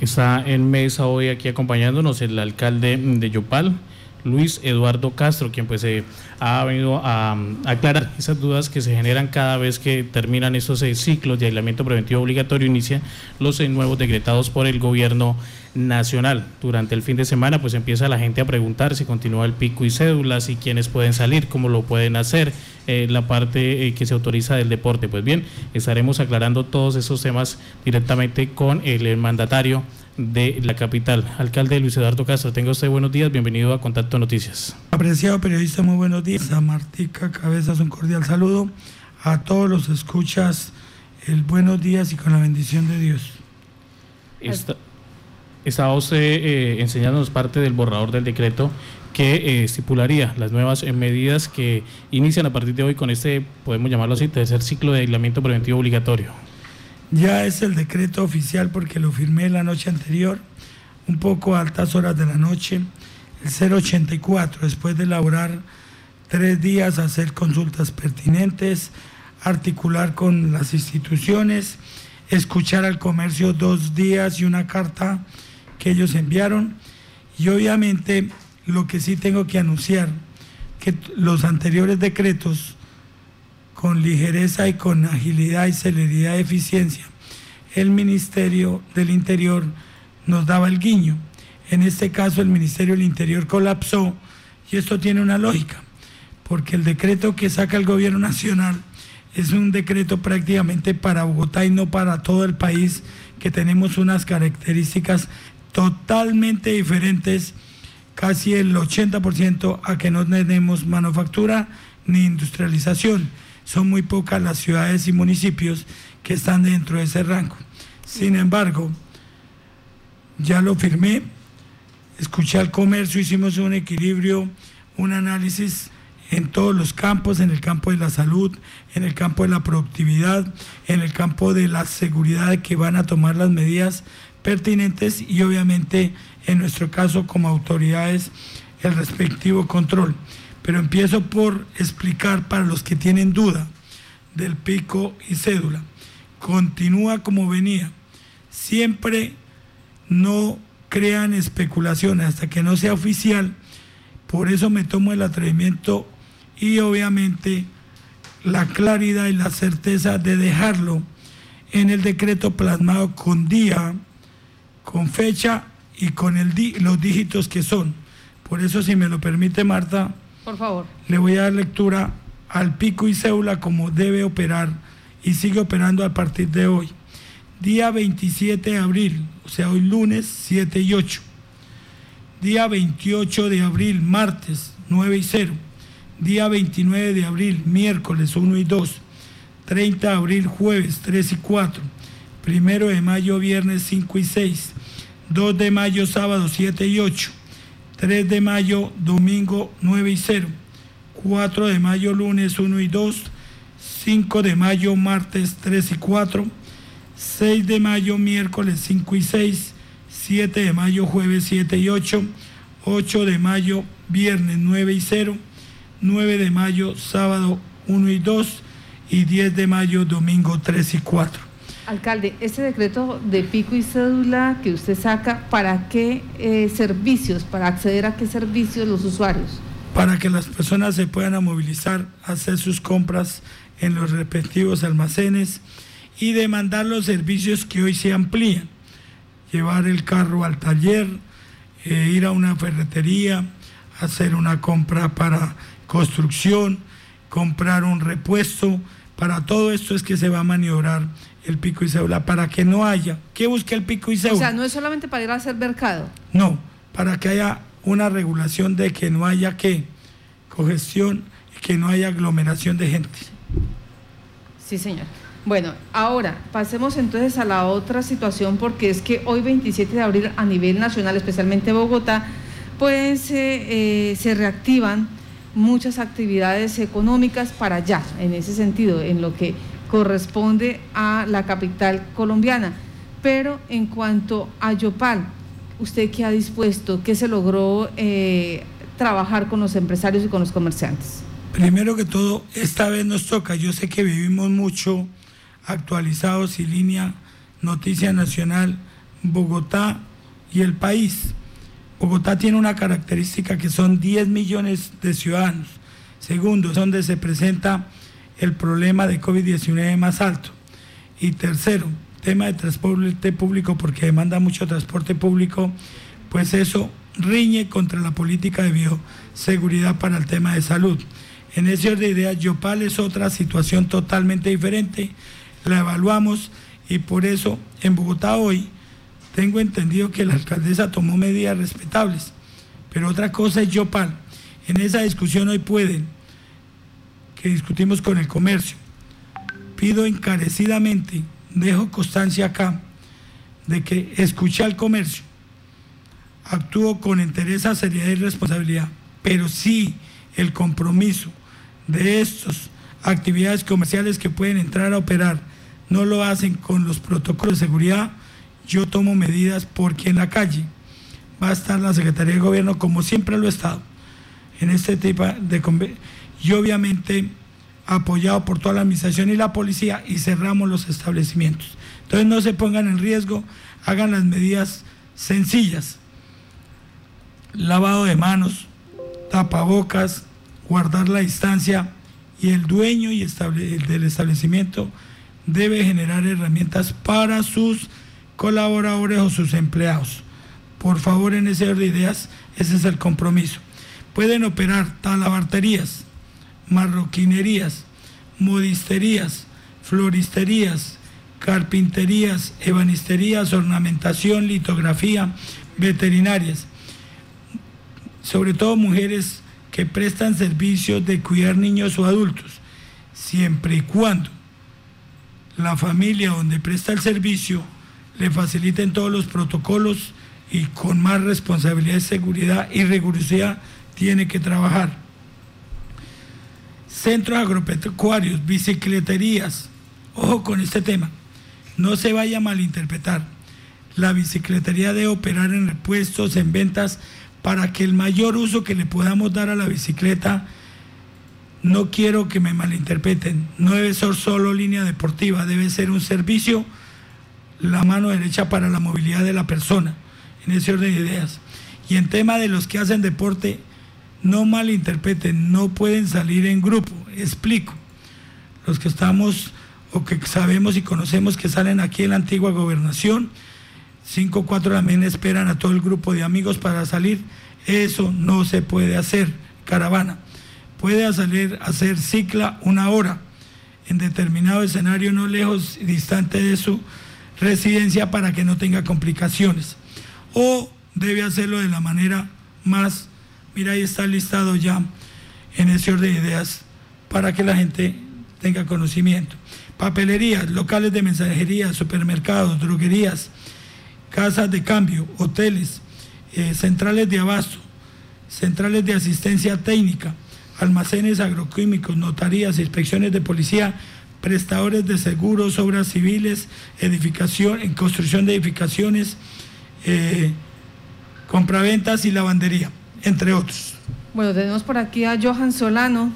Está en mesa hoy aquí acompañándonos el alcalde de Yopal, Luis Eduardo Castro, quien pues eh, ha venido a, aclarar esas dudas que se generan cada vez que terminan estos eh, ciclos de aislamiento preventivo obligatorio, inician los nuevos decretados por el gobierno nacional. Durante el fin de semana pues empieza la gente a preguntar si continúa el pico y cédulas y quiénes pueden salir, cómo lo pueden hacer, la parte que se autoriza del deporte. Pues bien, estaremos aclarando todos esos temas directamente con el mandatario de la capital. Alcalde Luis Eduardo Castro, tenga usted buenos días, bienvenido a Contacto Noticias. Apreciado periodista, muy buenos días. A Martica Cabezas, un cordial saludo. A todos los escuchas, el buenos días y con la bendición de Dios. Está, estaba usted eh, enseñándonos parte del borrador del decreto que eh, estipularía las nuevas eh, medidas que inician a partir de hoy con este, podemos llamarlo así, tercer ciclo de aislamiento preventivo obligatorio. Ya es el decreto oficial porque lo firmé la noche anterior, un poco a altas horas de la noche, el 084, después de elaborar tres días, hacer consultas pertinentes, articular con las instituciones, escuchar al comercio dos días y una carta ellos enviaron. Y obviamente lo que sí tengo que anunciar, que los anteriores decretos con ligereza y con agilidad y celeridad y eficiencia, el Ministerio del Interior nos daba el guiño. En este caso el Ministerio del Interior colapsó y esto tiene una lógica, porque el decreto que saca el gobierno nacional es un decreto prácticamente para Bogotá y no para todo el país, que tenemos unas características totalmente diferentes, casi el 80% a que no tenemos manufactura ni industrialización son muy pocas las ciudades y municipios que están dentro de ese rango. Sin embargo, ya lo firmé, escuché al comercio, hicimos un equilibrio, un análisis en todos los campos, en el campo de la salud, en el campo de la productividad, en el campo de la seguridad de que van a tomar las medidas pertinentes y obviamente en nuestro caso como autoridades el respectivo control pero empiezo por explicar para los que tienen duda del pico y cédula. Continúa como venía. Siempre no crean especulaciones hasta que no sea oficial. Por eso me tomo el atrevimiento y obviamente la claridad y la certeza de dejarlo en el decreto plasmado con día, con fecha y con el los dígitos que son. Por eso, si me lo permite Marta, por favor. Le voy a dar lectura al pico y cédula como debe operar y sigue operando a partir de hoy. Día 27 de abril, o sea, hoy lunes 7 y 8. Día 28 de abril, martes 9 y 0. Día 29 de abril, miércoles 1 y 2. 30 de abril, jueves 3 y 4. Primero de mayo, viernes 5 y 6. 2 de mayo, sábado 7 y 8. 3 de mayo, domingo 9 y 0. 4 de mayo, lunes 1 y 2. 5 de mayo, martes 3 y 4. 6 de mayo, miércoles 5 y 6. 7 de mayo, jueves 7 y 8. 8 de mayo, viernes 9 y 0. 9 de mayo, sábado 1 y 2. Y 10 de mayo, domingo 3 y 4. Alcalde, este decreto de pico y cédula que usted saca, ¿para qué eh, servicios, para acceder a qué servicios los usuarios? Para que las personas se puedan movilizar, hacer sus compras en los respectivos almacenes y demandar los servicios que hoy se amplían. Llevar el carro al taller, eh, ir a una ferretería, hacer una compra para construcción, comprar un repuesto. Para todo esto es que se va a maniobrar el pico y cédula para que no haya. ¿Qué busca el pico y cédula? O sea, no es solamente para ir a hacer mercado. No, para que haya una regulación de que no haya que congestión y que no haya aglomeración de gente. Sí, señor. Bueno, ahora pasemos entonces a la otra situación porque es que hoy 27 de abril a nivel nacional, especialmente Bogotá, pues eh, eh, se reactivan muchas actividades económicas para allá, en ese sentido, en lo que corresponde a la capital colombiana. Pero en cuanto a Yopal, ¿usted qué ha dispuesto? ¿Qué se logró eh, trabajar con los empresarios y con los comerciantes? Primero que todo, esta vez nos toca, yo sé que vivimos mucho actualizados y línea Noticia Nacional, Bogotá y el país. Bogotá tiene una característica que son 10 millones de ciudadanos. Segundo, es donde se presenta el problema de COVID-19 más alto. Y tercero, tema de transporte público, porque demanda mucho transporte público, pues eso riñe contra la política de bioseguridad para el tema de salud. En ese orden de ideas, Yopal es otra situación totalmente diferente, la evaluamos y por eso en Bogotá hoy tengo entendido que la alcaldesa tomó medidas respetables, pero otra cosa es Yopal. En esa discusión hoy pueden, que discutimos con el comercio, pido encarecidamente, dejo constancia acá, de que escuché al comercio, actúo con interés, seriedad y responsabilidad, pero sí el compromiso de estas actividades comerciales que pueden entrar a operar no lo hacen con los protocolos de seguridad, yo tomo medidas porque en la calle va a estar la Secretaría de Gobierno como siempre lo ha estado en este tipo de y obviamente apoyado por toda la administración y la policía y cerramos los establecimientos. Entonces no se pongan en riesgo, hagan las medidas sencillas. Lavado de manos, tapabocas, guardar la distancia y el dueño y del establecimiento debe generar herramientas para sus colaboradores o sus empleados. Por favor, en ese orden de ideas, ese es el compromiso. Pueden operar talabarterías, marroquinerías, modisterías, floristerías, carpinterías, ebanisterías, ornamentación, litografía, veterinarias. Sobre todo mujeres que prestan servicios de cuidar niños o adultos, siempre y cuando la familia donde presta el servicio le faciliten todos los protocolos y con más responsabilidad seguridad y rigurosidad tiene que trabajar. Centros agropecuarios, bicicleterías, ojo con este tema, no se vaya a malinterpretar. La bicicletería debe operar en repuestos, en ventas, para que el mayor uso que le podamos dar a la bicicleta no quiero que me malinterpreten, no debe ser solo línea deportiva, debe ser un servicio, la mano derecha para la movilidad de la persona, en ese orden de ideas. Y en tema de los que hacen deporte, no malinterpreten, no pueden salir en grupo, explico. Los que estamos o que sabemos y conocemos que salen aquí en la antigua gobernación, 5 o 4 también esperan a todo el grupo de amigos para salir, eso no se puede hacer, caravana puede salir hacer cicla una hora en determinado escenario no lejos y distante de su residencia para que no tenga complicaciones. O debe hacerlo de la manera más, mira ahí está listado ya en ese orden de ideas para que la gente tenga conocimiento. Papelerías, locales de mensajería, supermercados, droguerías, casas de cambio, hoteles, eh, centrales de abasto, centrales de asistencia técnica, almacenes agroquímicos, notarías, inspecciones de policía, prestadores de seguros, obras civiles, edificación, en construcción de edificaciones, eh, compraventas y lavandería, entre otros. Bueno, tenemos por aquí a Johan Solano.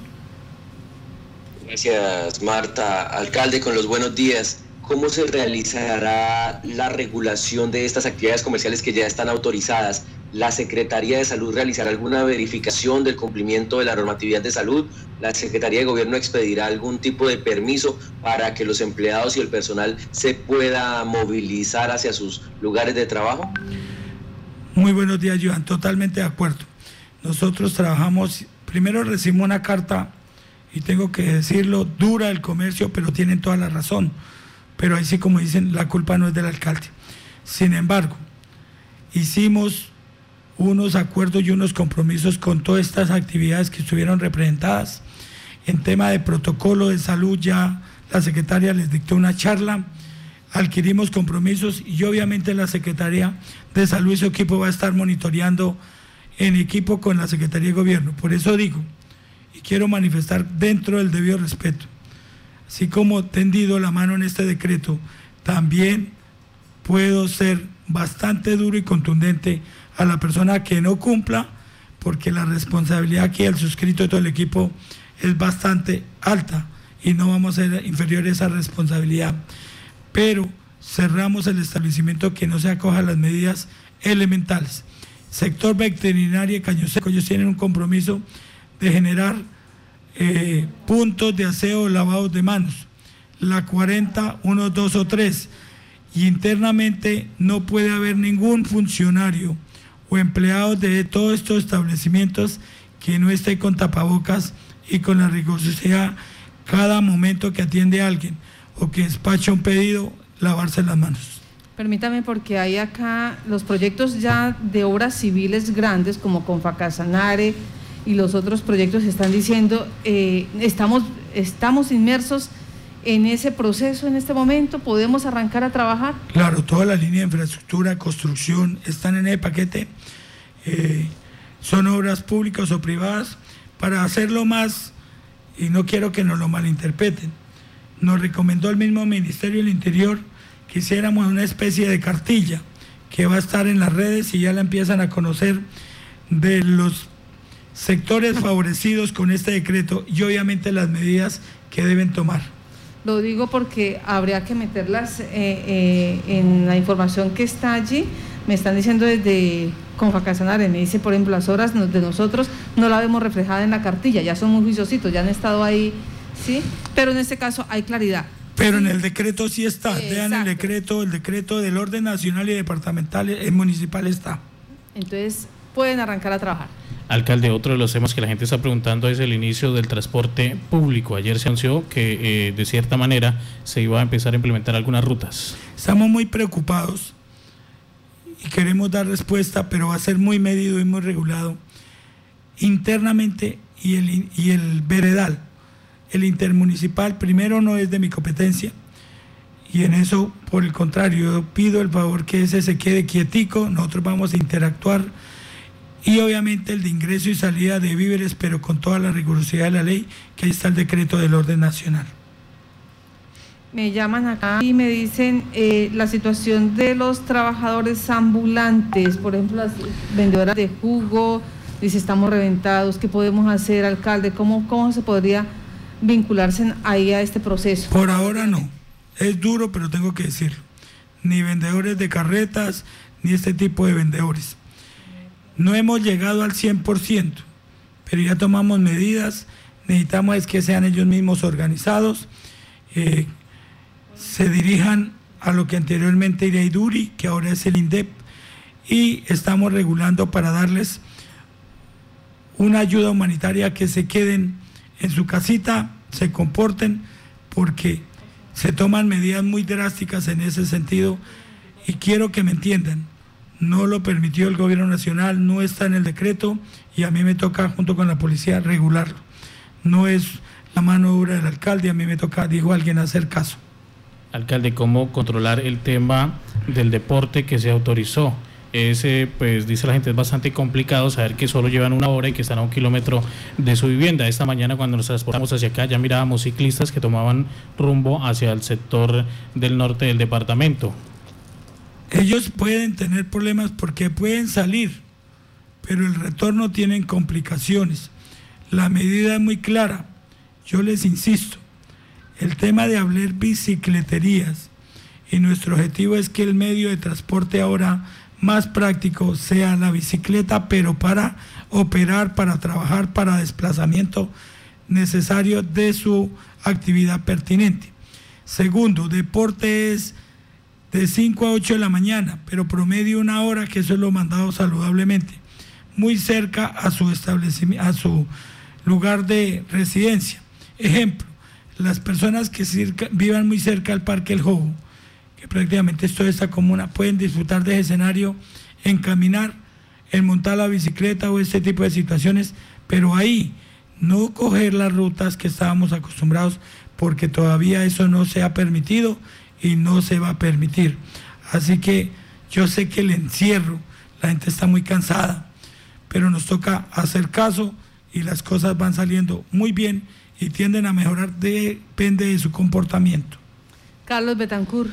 Gracias, Marta. Alcalde, con los buenos días. ¿Cómo se realizará la regulación de estas actividades comerciales que ya están autorizadas? La Secretaría de Salud realizará alguna verificación del cumplimiento de la normatividad de salud, la Secretaría de Gobierno expedirá algún tipo de permiso para que los empleados y el personal se pueda movilizar hacia sus lugares de trabajo. Muy buenos días, Johan, totalmente de acuerdo. Nosotros trabajamos, primero recibimos una carta, y tengo que decirlo, dura el comercio, pero tienen toda la razón. Pero ahí sí, como dicen, la culpa no es del alcalde. Sin embargo, hicimos unos acuerdos y unos compromisos con todas estas actividades que estuvieron representadas. En tema de protocolo de salud ya la secretaria les dictó una charla, adquirimos compromisos y obviamente la Secretaría de Salud y su equipo va a estar monitoreando en equipo con la Secretaría de Gobierno. Por eso digo, y quiero manifestar dentro del debido respeto, así como tendido la mano en este decreto, también puedo ser bastante duro y contundente a la persona que no cumpla, porque la responsabilidad aquí del suscrito de todo el equipo es bastante alta y no vamos a ser inferiores a esa responsabilidad. Pero cerramos el establecimiento que no se acoja a las medidas elementales. Sector veterinario y Caño Seco, ellos tienen un compromiso de generar eh, puntos de aseo lavados de manos. La 40, 1, 2 o 3. Y internamente no puede haber ningún funcionario o empleado de todos estos establecimientos que no esté con tapabocas y con la rigurosidad cada momento que atiende a alguien o que despacha un pedido, lavarse las manos. Permítame porque hay acá los proyectos ya de obras civiles grandes como Confacasanare y los otros proyectos están diciendo, eh, estamos, estamos inmersos en ese proceso en este momento, podemos arrancar a trabajar. Claro, toda la línea de infraestructura, construcción están en el paquete, eh, son obras públicas o privadas, para hacerlo más, y no quiero que nos lo malinterpreten, nos recomendó el mismo Ministerio del Interior que hiciéramos una especie de cartilla que va a estar en las redes y ya la empiezan a conocer de los sectores favorecidos con este decreto y obviamente las medidas que deben tomar. Lo digo porque habría que meterlas eh, eh, en la información que está allí. Me están diciendo desde Confacasanare, me dice, por ejemplo, las horas de nosotros no la vemos reflejada en la cartilla, ya son muy juiciositos, ya han estado ahí, ¿sí? Pero en este caso hay claridad. Pero en el decreto sí está, vean el decreto, el decreto del orden nacional y departamental, el eh, municipal está. Entonces, pueden arrancar a trabajar. Alcalde, otro de los temas que la gente está preguntando es el inicio del transporte público. Ayer se anunció que eh, de cierta manera se iba a empezar a implementar algunas rutas. Estamos muy preocupados y queremos dar respuesta, pero va a ser muy medido y muy regulado internamente y el, y el veredal. El intermunicipal primero no es de mi competencia y en eso, por el contrario, yo pido el favor que ese se quede quietico, nosotros vamos a interactuar y obviamente el de ingreso y salida de víveres, pero con toda la rigurosidad de la ley, que ahí está el decreto del orden nacional. Me llaman acá y me dicen eh, la situación de los trabajadores ambulantes, por ejemplo, las vendedoras de jugo, dice estamos reventados, ¿qué podemos hacer, alcalde? ¿Cómo, cómo se podría vincularse ahí a este proceso? Por ahora no, es duro, pero tengo que decirlo. Ni vendedores de carretas, ni este tipo de vendedores. No hemos llegado al 100%, pero ya tomamos medidas. Necesitamos es que sean ellos mismos organizados, eh, se dirijan a lo que anteriormente era IDURI, que ahora es el INDEP, y estamos regulando para darles una ayuda humanitaria que se queden en su casita, se comporten, porque se toman medidas muy drásticas en ese sentido y quiero que me entiendan no lo permitió el gobierno nacional, no está en el decreto y a mí me toca junto con la policía regularlo. No es la mano dura del alcalde, a mí me toca, dijo alguien, hacer caso. Alcalde, ¿cómo controlar el tema del deporte que se autorizó? Ese, pues dice la gente, es bastante complicado saber que solo llevan una hora y que están a un kilómetro de su vivienda. Esta mañana cuando nos transportamos hacia acá ya mirábamos ciclistas que tomaban rumbo hacia el sector del norte del departamento. Ellos pueden tener problemas porque pueden salir, pero el retorno tienen complicaciones. La medida es muy clara. Yo les insisto, el tema de hablar bicicleterías y nuestro objetivo es que el medio de transporte ahora más práctico sea la bicicleta, pero para operar, para trabajar, para desplazamiento necesario de su actividad pertinente. Segundo, deporte es de 5 a 8 de la mañana, pero promedio una hora, que eso es lo mandado saludablemente, muy cerca a su establecimiento, a su lugar de residencia. Ejemplo, las personas que vivan muy cerca al Parque El Jobo, que prácticamente es toda esta comuna, pueden disfrutar de ese escenario en caminar, en montar la bicicleta o este tipo de situaciones, pero ahí no coger las rutas que estábamos acostumbrados, porque todavía eso no se ha permitido y no se va a permitir. Así que yo sé que el encierro, la gente está muy cansada, pero nos toca hacer caso y las cosas van saliendo muy bien y tienden a mejorar, depende de su comportamiento. Carlos Betancourt.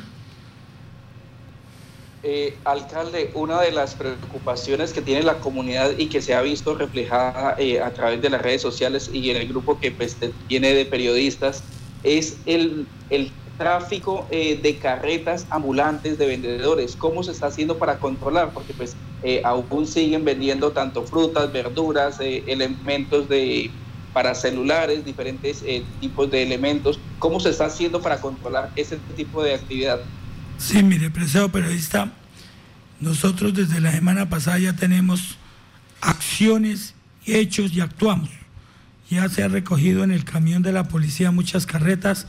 Eh, alcalde, una de las preocupaciones que tiene la comunidad y que se ha visto reflejada eh, a través de las redes sociales y en el grupo que pues, tiene de periodistas es el, el tráfico eh, de carretas ambulantes de vendedores, ¿cómo se está haciendo para controlar? Porque pues eh, aún siguen vendiendo tanto frutas, verduras, eh, elementos de para celulares, diferentes tipos de elementos. ¿Cómo se está haciendo para controlar ese tipo de actividad? Sí, mire, preciado periodista, nosotros desde la semana pasada ya tenemos acciones, hechos y actuamos. Ya se ha recogido en el camión de la policía muchas carretas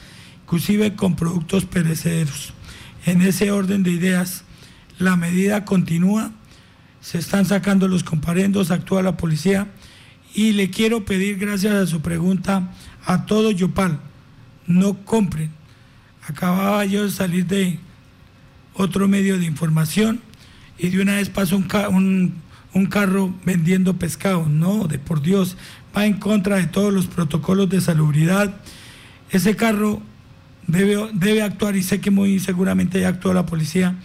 inclusive con productos perecederos. En ese orden de ideas, la medida continúa, se están sacando los comparendos, actúa la policía y le quiero pedir, gracias a su pregunta, a todo Yopal, no compren. Acababa yo de salir de otro medio de información y de una vez pasó un, un carro vendiendo pescado. No, de por Dios, va en contra de todos los protocolos de salubridad. Ese carro debe, actuar y sé que muy seguramente ya actuó la policía,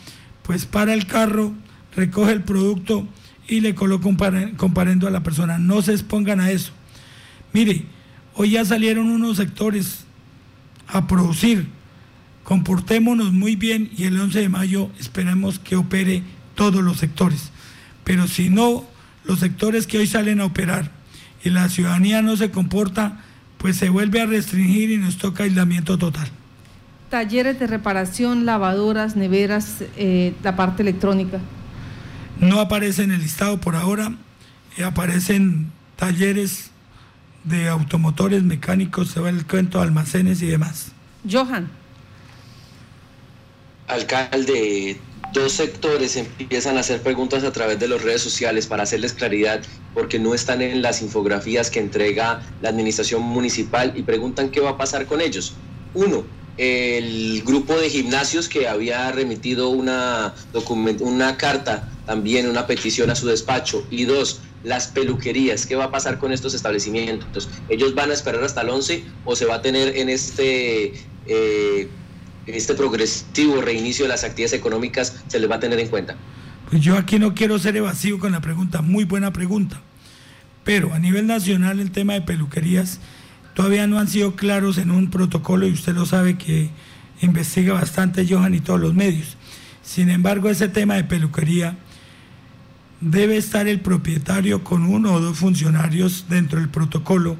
pues para el carro, recoge el producto y le coloca un comparendo a la persona. No se expongan a eso. Mire, hoy ya salieron unos sectores a producir. Comportémonos muy bien y el 11 de mayo esperemos que opere todos los sectores. Pero si no, los sectores que hoy salen a operar y la ciudadanía no se comporta, pues se vuelve a restringir y nos toca aislamiento total talleres de reparación, lavadoras, neveras, eh, la parte electrónica? No aparece en el listado por ahora, eh, aparecen talleres de automotores mecánicos, se va el cuento, almacenes y demás. Johan. Alcalde, dos sectores empiezan a hacer preguntas a través de las redes sociales para hacerles claridad porque no están en las infografías que entrega la administración municipal y preguntan qué va a pasar con ellos. Uno, el grupo de gimnasios que había remitido una, una carta, también una petición a su despacho. Y dos, las peluquerías. ¿Qué va a pasar con estos establecimientos? ¿Ellos van a esperar hasta el 11 o se va a tener en este, eh, este progresivo reinicio de las actividades económicas, se les va a tener en cuenta? Pues yo aquí no quiero ser evasivo con la pregunta, muy buena pregunta. Pero a nivel nacional el tema de peluquerías todavía no han sido claros en un protocolo y usted lo sabe que investiga bastante Johan y todos los medios. Sin embargo, ese tema de peluquería debe estar el propietario con uno o dos funcionarios dentro del protocolo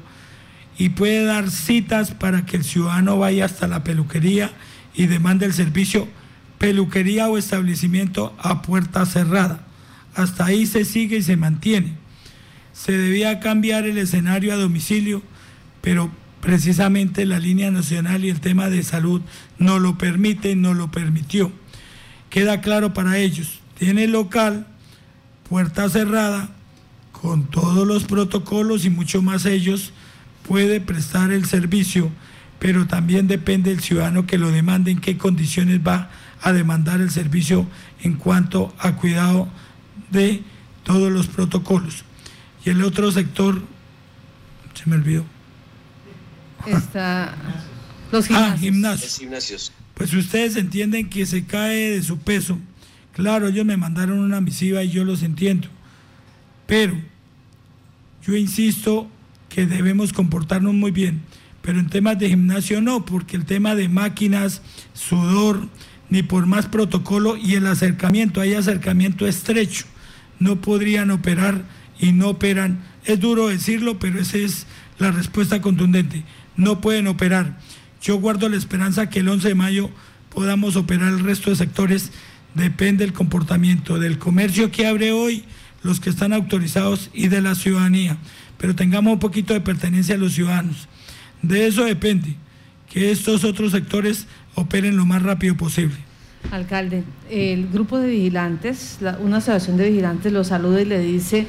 y puede dar citas para que el ciudadano vaya hasta la peluquería y demande el servicio peluquería o establecimiento a puerta cerrada. Hasta ahí se sigue y se mantiene. Se debía cambiar el escenario a domicilio pero precisamente la línea nacional y el tema de salud no lo permite, no lo permitió. Queda claro para ellos, tiene local, puerta cerrada, con todos los protocolos y mucho más ellos, puede prestar el servicio, pero también depende del ciudadano que lo demande, en qué condiciones va a demandar el servicio en cuanto a cuidado de todos los protocolos. Y el otro sector, se me olvidó está los ah, gimnasios. Pues ustedes entienden que se cae de su peso. Claro, ellos me mandaron una misiva y yo los entiendo. Pero yo insisto que debemos comportarnos muy bien. Pero en temas de gimnasio no, porque el tema de máquinas, sudor, ni por más protocolo y el acercamiento, hay acercamiento estrecho. No podrían operar y no operan. Es duro decirlo, pero esa es la respuesta contundente no pueden operar. Yo guardo la esperanza que el 11 de mayo podamos operar el resto de sectores. Depende del comportamiento del comercio que abre hoy, los que están autorizados y de la ciudadanía. Pero tengamos un poquito de pertenencia a los ciudadanos. De eso depende, que estos otros sectores operen lo más rápido posible. Alcalde, el grupo de vigilantes, una asociación de vigilantes lo saluda y le dice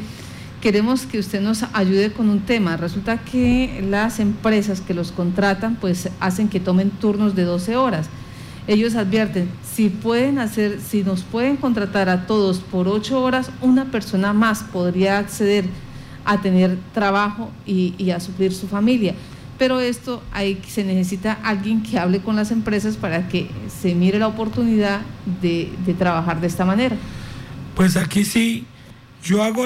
queremos que usted nos ayude con un tema. Resulta que las empresas que los contratan pues hacen que tomen turnos de 12 horas. Ellos advierten, si pueden hacer, si nos pueden contratar a todos por 8 horas, una persona más podría acceder a tener trabajo y, a suplir su familia. Pero esto ahí se necesita alguien que hable con las empresas para que se mire la oportunidad de, de trabajar de esta manera. Pues aquí sí yo hago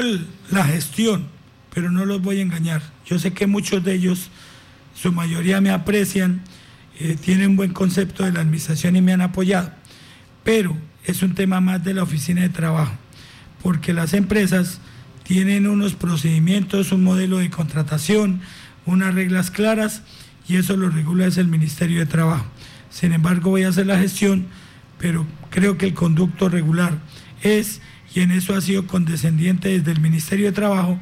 la gestión, pero no los voy a engañar. Yo sé que muchos de ellos, su mayoría me aprecian eh, tienen buen concepto de la administración y me han apoyado, pero es un tema más de la oficina de trabajo, porque las empresas tienen unos procedimientos, un modelo de contratación, unas reglas claras y eso lo regula es el Ministerio de Trabajo. Sin embargo, voy a hacer la gestión, pero creo que el conducto regular es, y en eso ha sido condescendiente desde el Ministerio de Trabajo,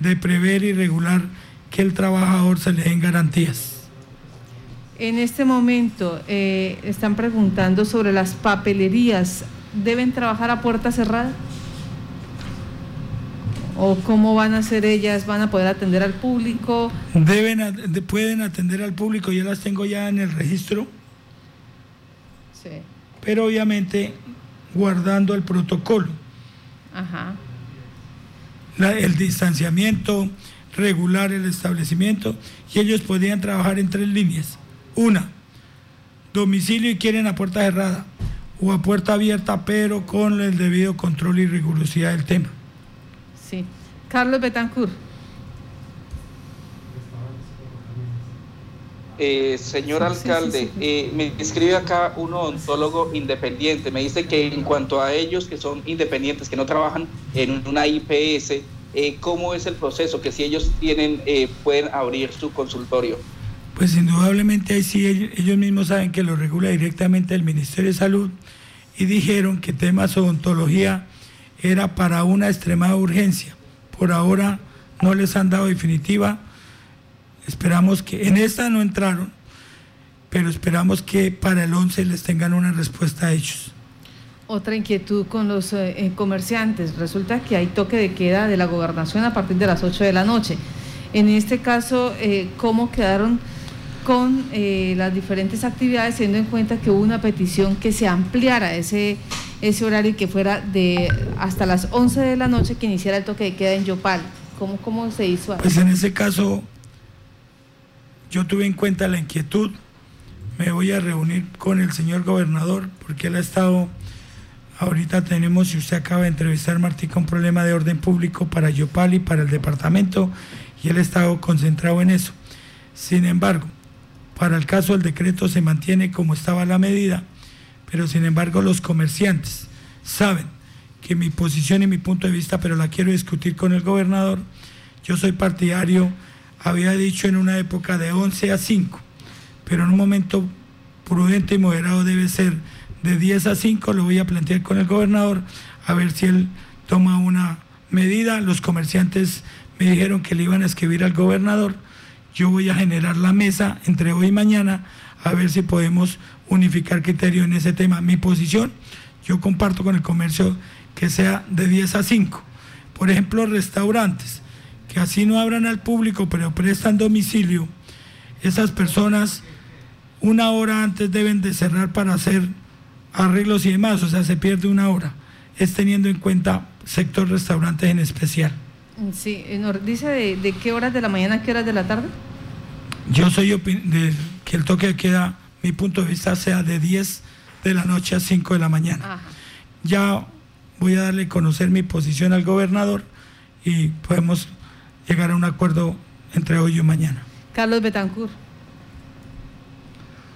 de prever y regular que el trabajador se le den garantías. En este momento eh, están preguntando sobre las papelerías. ¿Deben trabajar a puerta cerrada? ¿O cómo van a ser ellas? ¿Van a poder atender al público? Deben, pueden atender al público, yo las tengo ya en el registro. Sí. Pero obviamente guardando el protocolo. Ajá. el distanciamiento, regular el establecimiento y ellos podrían trabajar en tres líneas. Una, domicilio y quieren a puerta cerrada o a puerta abierta, pero con el debido control y rigurosidad del tema. Sí. Carlos Betancourt. Eh, señor alcalde, eh, me escribe acá un odontólogo independiente. Me dice que en cuanto a ellos que son independientes, que no trabajan en una IPS, eh, ¿cómo es el proceso? Que si ellos tienen, pueden abrir su consultorio. Pues indudablemente ahí sí ellos mismos saben que lo regula directamente el Ministerio de Salud y dijeron que temas odontología era para una extremada urgencia. Por ahora no les han dado definitiva. Esperamos que en esta no entraron, pero esperamos que para el 11 les tengan una respuesta a ellos. Otra inquietud con los eh, eh, comerciantes. Resulta que hay toque de queda de la gobernación a partir de las 8 de la noche. En este caso, eh, ¿cómo quedaron con eh, las diferentes actividades, teniendo en cuenta que hubo una petición que se ampliara ese, ese horario y que fuera de hasta las 11 de la noche que iniciara el toque de queda en Yopal. ¿Cómo, cómo se hizo? Pues en ese caso, yo tuve en cuenta la inquietud, me voy a reunir con el señor gobernador, porque él ha estado, ahorita tenemos, si usted acaba de entrevistar, Martí, con un problema de orden público para Yopal y para el departamento, y él ha estado concentrado en eso. Sin embargo, para el caso del decreto se mantiene como estaba la medida, pero sin embargo los comerciantes saben que mi posición y mi punto de vista, pero la quiero discutir con el gobernador, yo soy partidario, había dicho en una época de 11 a 5, pero en un momento prudente y moderado debe ser de 10 a 5, lo voy a plantear con el gobernador, a ver si él toma una medida. Los comerciantes me dijeron que le iban a escribir al gobernador yo voy a generar la mesa entre hoy y mañana a ver si podemos unificar criterio en ese tema. Mi posición, yo comparto con el comercio que sea de 10 a 5. Por ejemplo, restaurantes, que así no abran al público, pero prestan domicilio. Esas personas una hora antes deben de cerrar para hacer arreglos y demás, o sea, se pierde una hora. Es teniendo en cuenta sector restaurantes en especial. Sí, eh, nos dice de, qué horas de la mañana a qué horas de la tarde. Yo soy de que el toque de queda, mi punto de vista, sea de 10 de la noche a 5 de la mañana. Ya voy a darle a conocer mi posición al gobernador y podemos llegar a un acuerdo entre hoy y mañana. Carlos Betancourt.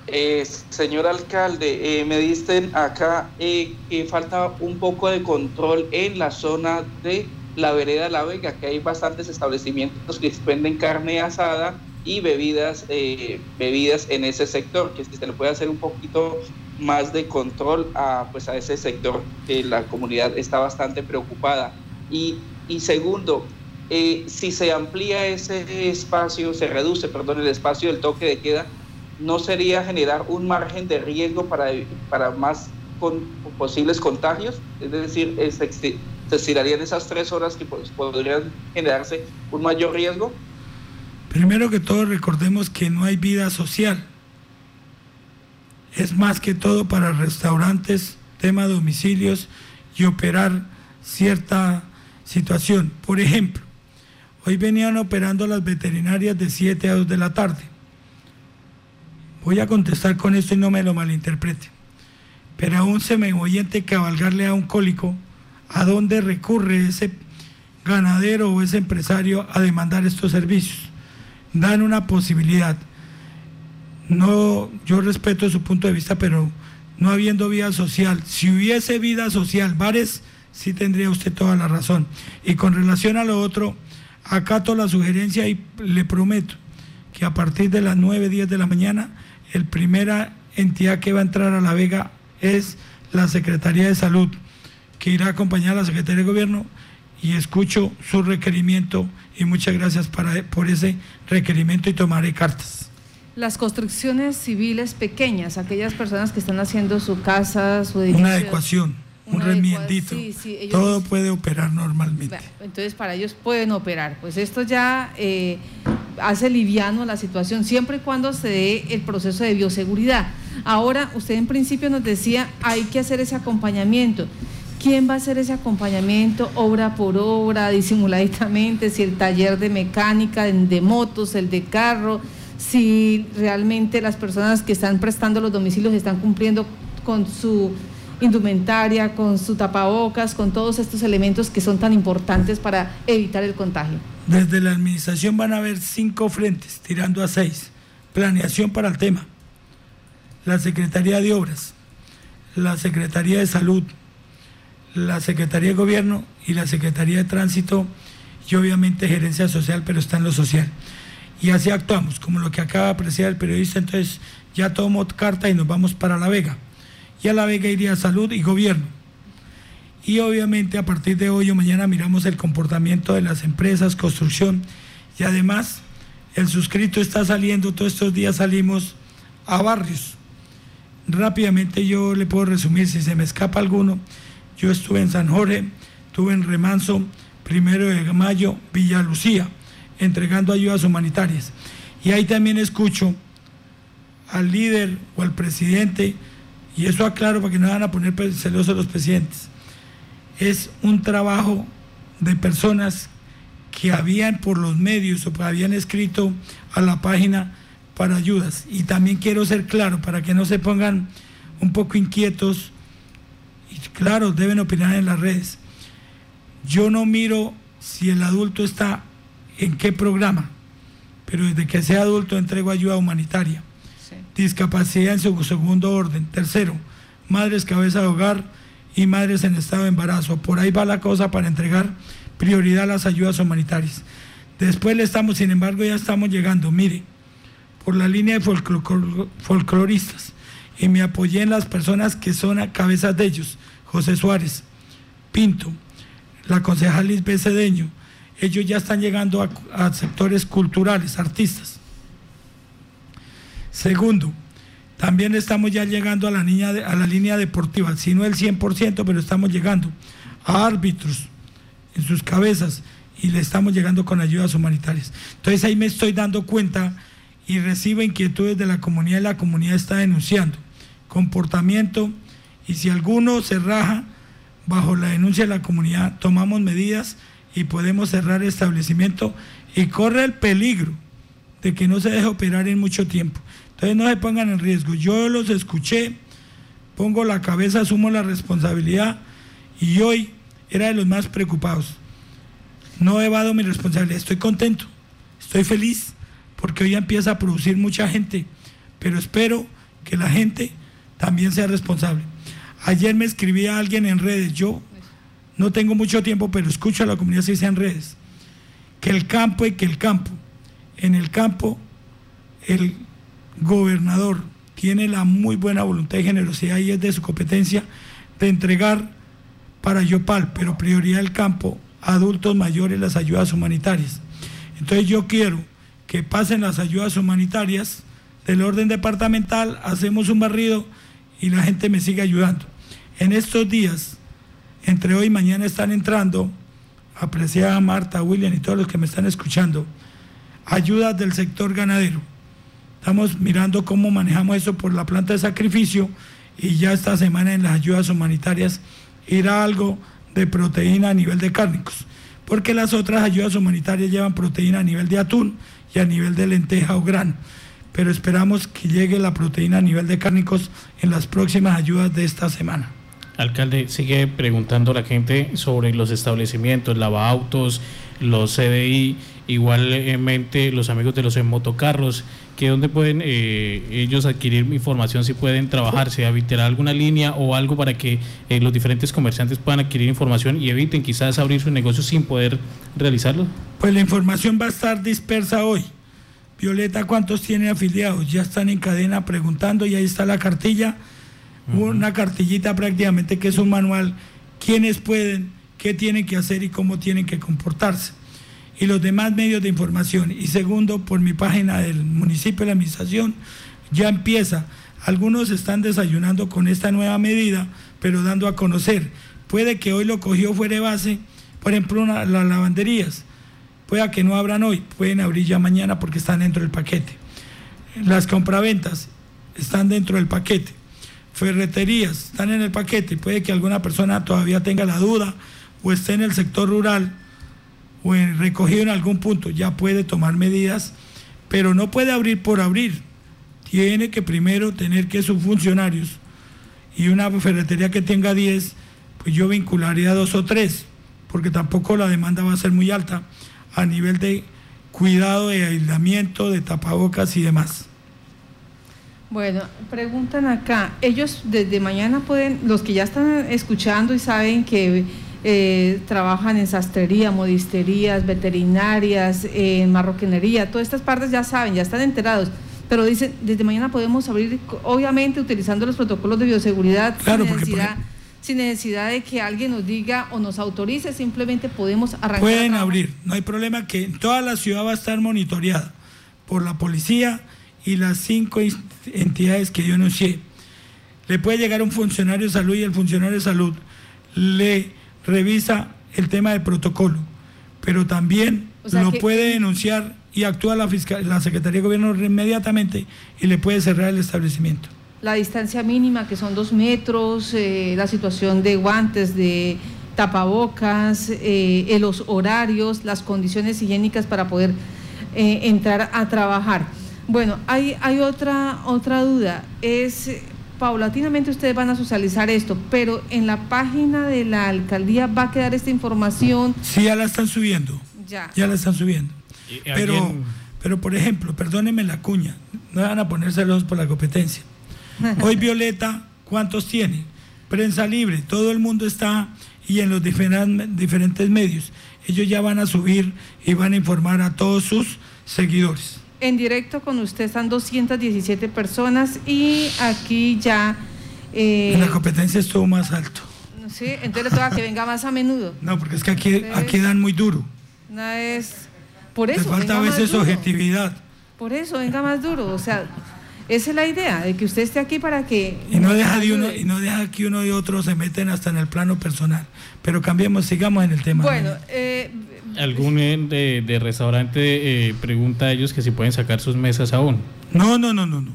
Eh, señor alcalde, eh, me dicen acá que falta un poco de control en la zona de la vereda La Vega, que hay bastantes establecimientos que venden carne asada y bebidas, eh, bebidas en ese sector, que se le puede hacer un poquito más de control a, pues a ese sector, que la comunidad está bastante preocupada. Y, y segundo, eh, si se amplía ese espacio, se reduce, perdón, el espacio del toque de queda, ¿no sería generar un margen de riesgo para, para más con, posibles contagios? Es decir, es, se estirarían esas tres horas que pues, podrían generarse un mayor riesgo? Primero que todo recordemos que no hay vida social. Es más que todo para restaurantes, tema domicilios y operar cierta situación. Por ejemplo, hoy venían operando las veterinarias de 7 a 2 de la tarde. Voy a contestar con esto y no me lo malinterprete. Pero aún se me oyente cabalgarle a un cólico a dónde recurre ese ganadero o ese empresario a demandar estos servicios. Dan una posibilidad. no, yo respeto su punto de vista, pero no habiendo vida social, si hubiese vida social, bares, sí tendría usted toda la razón. Y con relación a lo otro, acato la sugerencia y le prometo que a partir de las 9, 10 de la mañana, el primera entidad que va a entrar a La Vega es la Secretaría de Salud, que irá a acompañar a la Secretaría de Gobierno y escucho su requerimiento y muchas gracias para, por ese requerimiento y tomaré cartas. Las construcciones civiles pequeñas, aquellas personas que están haciendo su casa, su edificio. Una adecuación, un remiendito. todo puede operar normalmente. entonces para ellos pueden operar. Pues esto ya eh, hace liviano la situación, siempre y cuando se dé el proceso de bioseguridad. Ahora, usted en principio nos decía, hay que hacer ese acompañamiento. ¿Quién va a hacer ese acompañamiento obra por obra, disimuladamente? Si el taller de mecánica, de motos, el de carro, si realmente las personas que están prestando los domicilios están cumpliendo con su indumentaria, con su tapabocas, con todos estos elementos que son tan importantes para evitar el contagio. Desde la administración van a haber cinco frentes, tirando a seis. Planeación para el tema. La Secretaría de Obras, la Secretaría de Salud, la Secretaría de Gobierno y la Secretaría de Tránsito y obviamente Gerencia Social, pero está en lo social. Y así actuamos, como lo que acaba de apreciar el periodista, entonces ya tomo carta y nos vamos para La Vega. Y a La Vega iría Salud y Gobierno. Y obviamente a partir de hoy o mañana miramos el comportamiento de las empresas, construcción y además el suscrito está saliendo, todos estos días salimos a barrios. Rápidamente yo le puedo resumir, si se me escapa alguno, yo estuve en San Jorge, estuve en Remanso, primero de mayo, Villa Lucía, entregando ayudas humanitarias. Y ahí también escucho al líder o al presidente, y eso aclaro para que no van a poner celosos los presidentes, es un trabajo de personas que habían por los medios o habían escrito a la página para ayudas. Y también quiero ser claro para que no se pongan un poco inquietos claro, deben opinar en las redes. Yo no miro si el adulto está en qué programa, pero desde que sea adulto entrego ayuda humanitaria. Discapacidad en su segundo orden. Tercero, madres cabeza de hogar y madres en estado de embarazo. Por ahí va la cosa para entregar prioridad a las ayudas humanitarias. Después le estamos, sin embargo, ya estamos llegando, mire, por la línea de folcloristas y me apoyé en las personas que son a cabezas de ellos, José Suárez, Pinto, la concejal Lisbeth Cedeño, ellos ya están llegando a, sectores culturales, artistas. Segundo, también estamos ya llegando a la, a la línea deportiva, si no el 100%, pero estamos llegando a árbitros en sus cabezas y le estamos llegando con ayudas humanitarias. Entonces ahí me estoy dando cuenta y recibo inquietudes de la comunidad y la comunidad está denunciando comportamiento y si alguno se raja bajo la denuncia de la comunidad, tomamos medidas y podemos cerrar el establecimiento y corre el peligro de que no se deje operar en mucho tiempo. Entonces no se pongan en riesgo. Yo los escuché, pongo la cabeza, asumo la responsabilidad y hoy era de los más preocupados. No he evado mi responsabilidad, estoy contento, estoy feliz porque hoy empieza a producir mucha gente, pero espero que la gente también sea responsable. Ayer me escribía alguien en redes, yo no tengo mucho tiempo, pero escucho a la comunidad si en redes, que el campo y que el campo, en el campo el gobernador tiene la muy buena voluntad y generosidad y es de su competencia de entregar para Yopal, pero prioridad del campo, adultos mayores las ayudas humanitarias. Entonces yo quiero que pasen las ayudas humanitarias del orden departamental, hacemos un barrido y la gente me sigue ayudando. En estos días, entre hoy y mañana están entrando, apreciada Marta, William y todos los que me están escuchando, ayudas del sector ganadero. Estamos mirando cómo manejamos eso por la planta de sacrificio y ya esta semana en las ayudas humanitarias irá algo de proteína a nivel de cárnicos, porque las otras ayudas humanitarias llevan proteína a nivel de atún y a nivel de lenteja o grano pero esperamos que llegue la proteína a nivel de cárnicos en las próximas ayudas de esta semana. Alcalde, sigue preguntando la gente sobre los establecimientos, lavautos, los CDI, igualmente los amigos de los motocarros, que dónde pueden eh, ellos adquirir información, si pueden trabajar, si habilitará alguna línea o algo para que eh, los diferentes comerciantes puedan adquirir información y eviten quizás abrir su negocio sin poder realizarlo. Pues la información va a estar dispersa hoy. Violeta, ¿cuántos tiene afiliados? Ya están en cadena preguntando y ahí está la cartilla una cartillita prácticamente que es un manual, quiénes pueden, qué tienen que hacer y cómo tienen que comportarse. Y los demás medios de información. Y segundo, por mi página del municipio de la administración, ya empieza. Algunos están desayunando con esta nueva medida, pero dando a conocer. Puede que hoy lo cogió fuera de base, por ejemplo, las lavanderías. Pueda que no abran hoy, pueden abrir ya mañana porque están dentro del paquete. Las compraventas están dentro del paquete ferreterías están en el paquete. Puede que alguna persona todavía tenga la duda o esté en el sector rural o recogido en algún punto, ya puede tomar medidas, pero no puede abrir por abrir. Tiene que primero tener que sus funcionarios y una ferretería que tenga 10, pues yo vincularía dos o tres, porque tampoco la demanda va a ser muy alta a nivel de cuidado, de aislamiento, de tapabocas y demás. Bueno, preguntan acá, ellos desde mañana pueden, los que ya están escuchando y saben que eh, trabajan en sastrería, modisterías, veterinarias, en marroquinería, todas estas partes ya saben, ya están enterados, pero dicen, desde mañana podemos abrir, obviamente utilizando los protocolos de bioseguridad, sin, necesidad, sin necesidad de que alguien nos diga o nos autorice, simplemente podemos arrancar. Pueden abrir, no hay problema que toda la ciudad va a estar monitoreada por la policía y las cinco entidades que yo anuncié. Le puede llegar un funcionario de salud y el funcionario de salud le revisa el tema del protocolo, pero también lo puede denunciar y actúa la, fiscal, la Secretaría de Gobierno inmediatamente y le puede cerrar el establecimiento. La distancia mínima, que son dos metros, eh, la situación de guantes, de tapabocas, eh, los horarios, las condiciones higiénicas para poder eh, entrar a trabajar. Bueno, hay, hay otra, otra duda. Es, paulatinamente ustedes van a socializar esto, pero en la página de la alcaldía va a quedar esta información. Sí, ya la están subiendo. Ya. Ya la están subiendo. Pero, pero, por ejemplo, perdónenme la cuña, no van a ponérselos por la competencia. Hoy Violeta, ¿cuántos tiene? Prensa libre, todo el mundo está y en los diferentes medios. Ellos ya van a subir y van a informar a todos sus seguidores. En directo con usted están 217 personas y aquí ya... Eh, en la competencia estuvo más alto. Sí, entonces le toca que venga más a menudo. No, porque es que aquí, aquí dan muy duro. No es... Por eso... falta a veces objetividad. Por eso, venga más duro. O sea, esa es la idea, de que usted esté aquí para que... Y no deja, de uno, y no deja que uno y otro se meten hasta en el plano personal. Pero cambiemos, sigamos en el tema. Bueno, eh, algún de, de restaurante eh, pregunta a ellos que si pueden sacar sus mesas aún. No, no, no, no, no.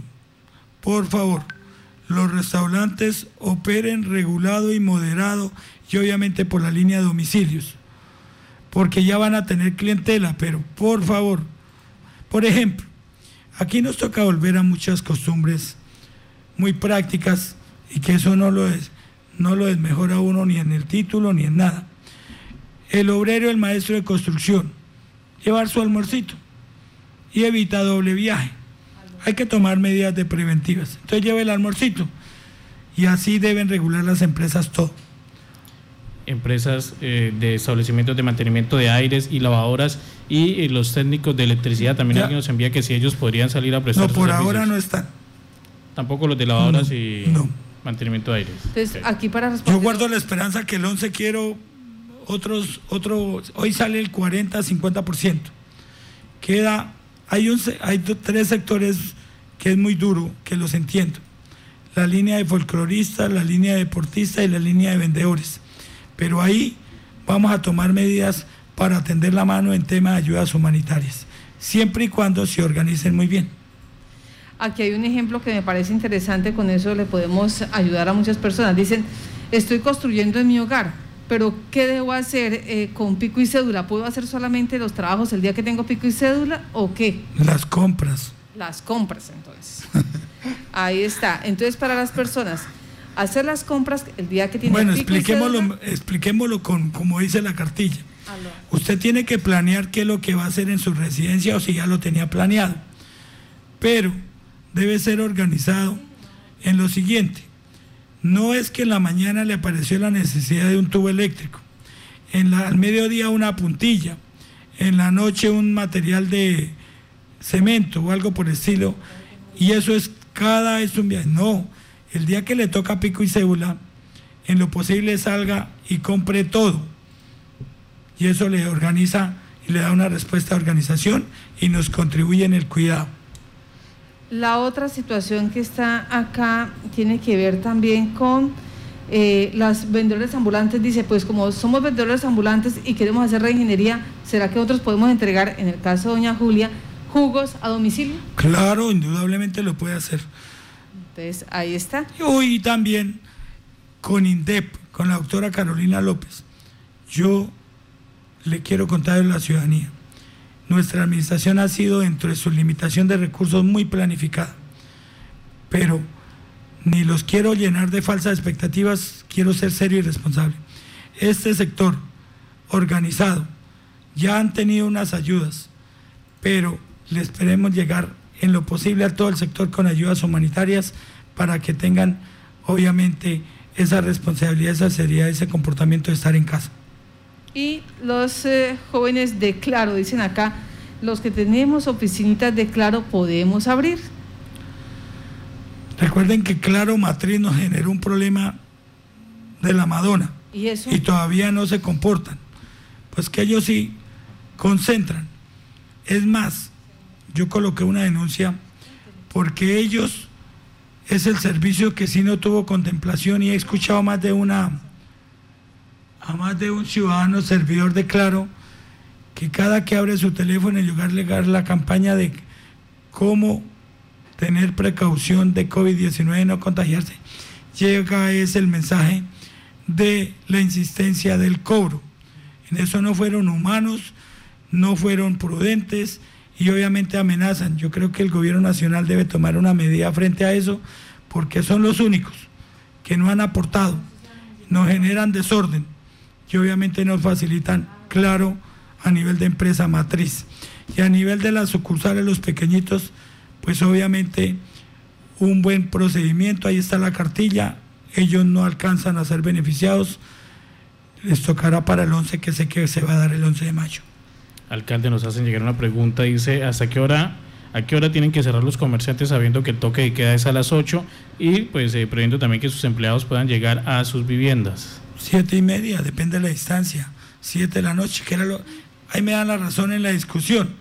Por favor, los restaurantes operen regulado y moderado y obviamente por la línea de domicilios, porque ya van a tener clientela, pero por favor, por ejemplo, aquí nos toca volver a muchas costumbres muy prácticas y que eso no lo es, no lo desmejora uno ni en el título ni en nada el obrero, el maestro de construcción, llevar su almuercito y evita doble viaje. Hay que tomar medidas de preventivas. Entonces lleva el almuercito y así deben regular las empresas todo. Empresas eh, de establecimientos de mantenimiento de aires y lavadoras y eh, los técnicos de electricidad también alguien nos envía que si ellos podrían salir a prestar. No, por ahora no están. Tampoco los de lavadoras y mantenimiento de aires. Entonces, aquí para Yo guardo la esperanza que el 11 quiero otros, otro, hoy sale el 40-50%. Queda, hay, un, hay tres sectores que es muy duro, que los entiendo. La línea de folcloristas, la línea de deportistas y la línea de vendedores. Pero ahí vamos a tomar medidas para atender la mano en tema de ayudas humanitarias, siempre y cuando se organicen muy bien. Aquí hay un ejemplo que me parece interesante, con eso le podemos ayudar a muchas personas. Dicen, estoy construyendo en mi hogar, pero ¿qué debo hacer eh, con pico y cédula? ¿Puedo hacer solamente los trabajos el día que tengo pico y cédula o qué? Las compras. Las compras, entonces. Ahí está. Entonces, para las personas, hacer las compras el día que tiene Bueno, expliquémoslo, expliquémoslo con, como dice la cartilla. Usted tiene que planear qué es lo que va a hacer en su residencia o si ya lo tenía planeado. Pero debe ser organizado en lo siguiente. No es que en la mañana le apareció la necesidad de un tubo eléctrico, en la, al mediodía una puntilla, en la noche un material de cemento o algo por el estilo, y eso es cada es un viaje. No, el día que le toca pico y cédula, en lo posible salga y compre todo. Y eso le organiza y le da una respuesta a organización y nos contribuye en el cuidado. La otra situación que está acá tiene que ver también con eh, los vendedores ambulantes. Dice, pues como somos vendedores ambulantes y queremos hacer reingeniería, ¿será que otros podemos entregar, en el caso de doña Julia, jugos a domicilio? Claro, indudablemente lo puede hacer. Ahí está. Hoy también con INDEP, con la doctora Carolina López, yo le quiero contar a la ciudadanía nuestra administración ha sido dentro de su limitación de recursos muy planificada, pero ni los quiero llenar de falsas expectativas, quiero ser serio y responsable. Este sector organizado ya han tenido unas ayudas, pero le esperemos llegar en lo posible a todo el sector con ayudas humanitarias para que tengan obviamente esa responsabilidad, esa seriedad, ese comportamiento de estar en casa. Y los eh, jóvenes de Claro, dicen acá, los que tenemos oficinitas de Claro podemos abrir. Recuerden que Claro Matriz nos generó un problema de la Madonna. ¿Y eso? Y todavía no se comportan. Pues que ellos sí concentran. Es más, yo coloqué una denuncia porque ellos es el servicio que sí no tuvo contemplación y he escuchado más de una a más de un ciudadano servidor de Claro que cada que abre su teléfono en lugar de la campaña de cómo tener precaución de COVID-19 y no contagiarse, llega es el mensaje de la insistencia del cobro. En eso no fueron humanos, no fueron prudentes y obviamente amenazan. Yo creo que el gobierno nacional debe tomar una medida frente a eso porque son los únicos que no han aportado, no generan desorden que obviamente nos facilitan, claro, a nivel de empresa matriz. Y a nivel de las sucursales, los pequeñitos, pues obviamente un buen procedimiento, ahí está la cartilla, ellos no alcanzan a ser beneficiados, les tocará para el 11, que sé que se va a dar el 11 de mayo. Alcalde, nos hacen llegar una pregunta, dice, ¿hasta qué hora ¿A qué hora tienen que cerrar los comerciantes sabiendo que el toque de queda es a las 8 y pues eh, previendo también que sus empleados puedan llegar a sus viviendas? siete y media, depende de la distancia, siete de la noche, que era lo, ahí me dan la razón en la discusión.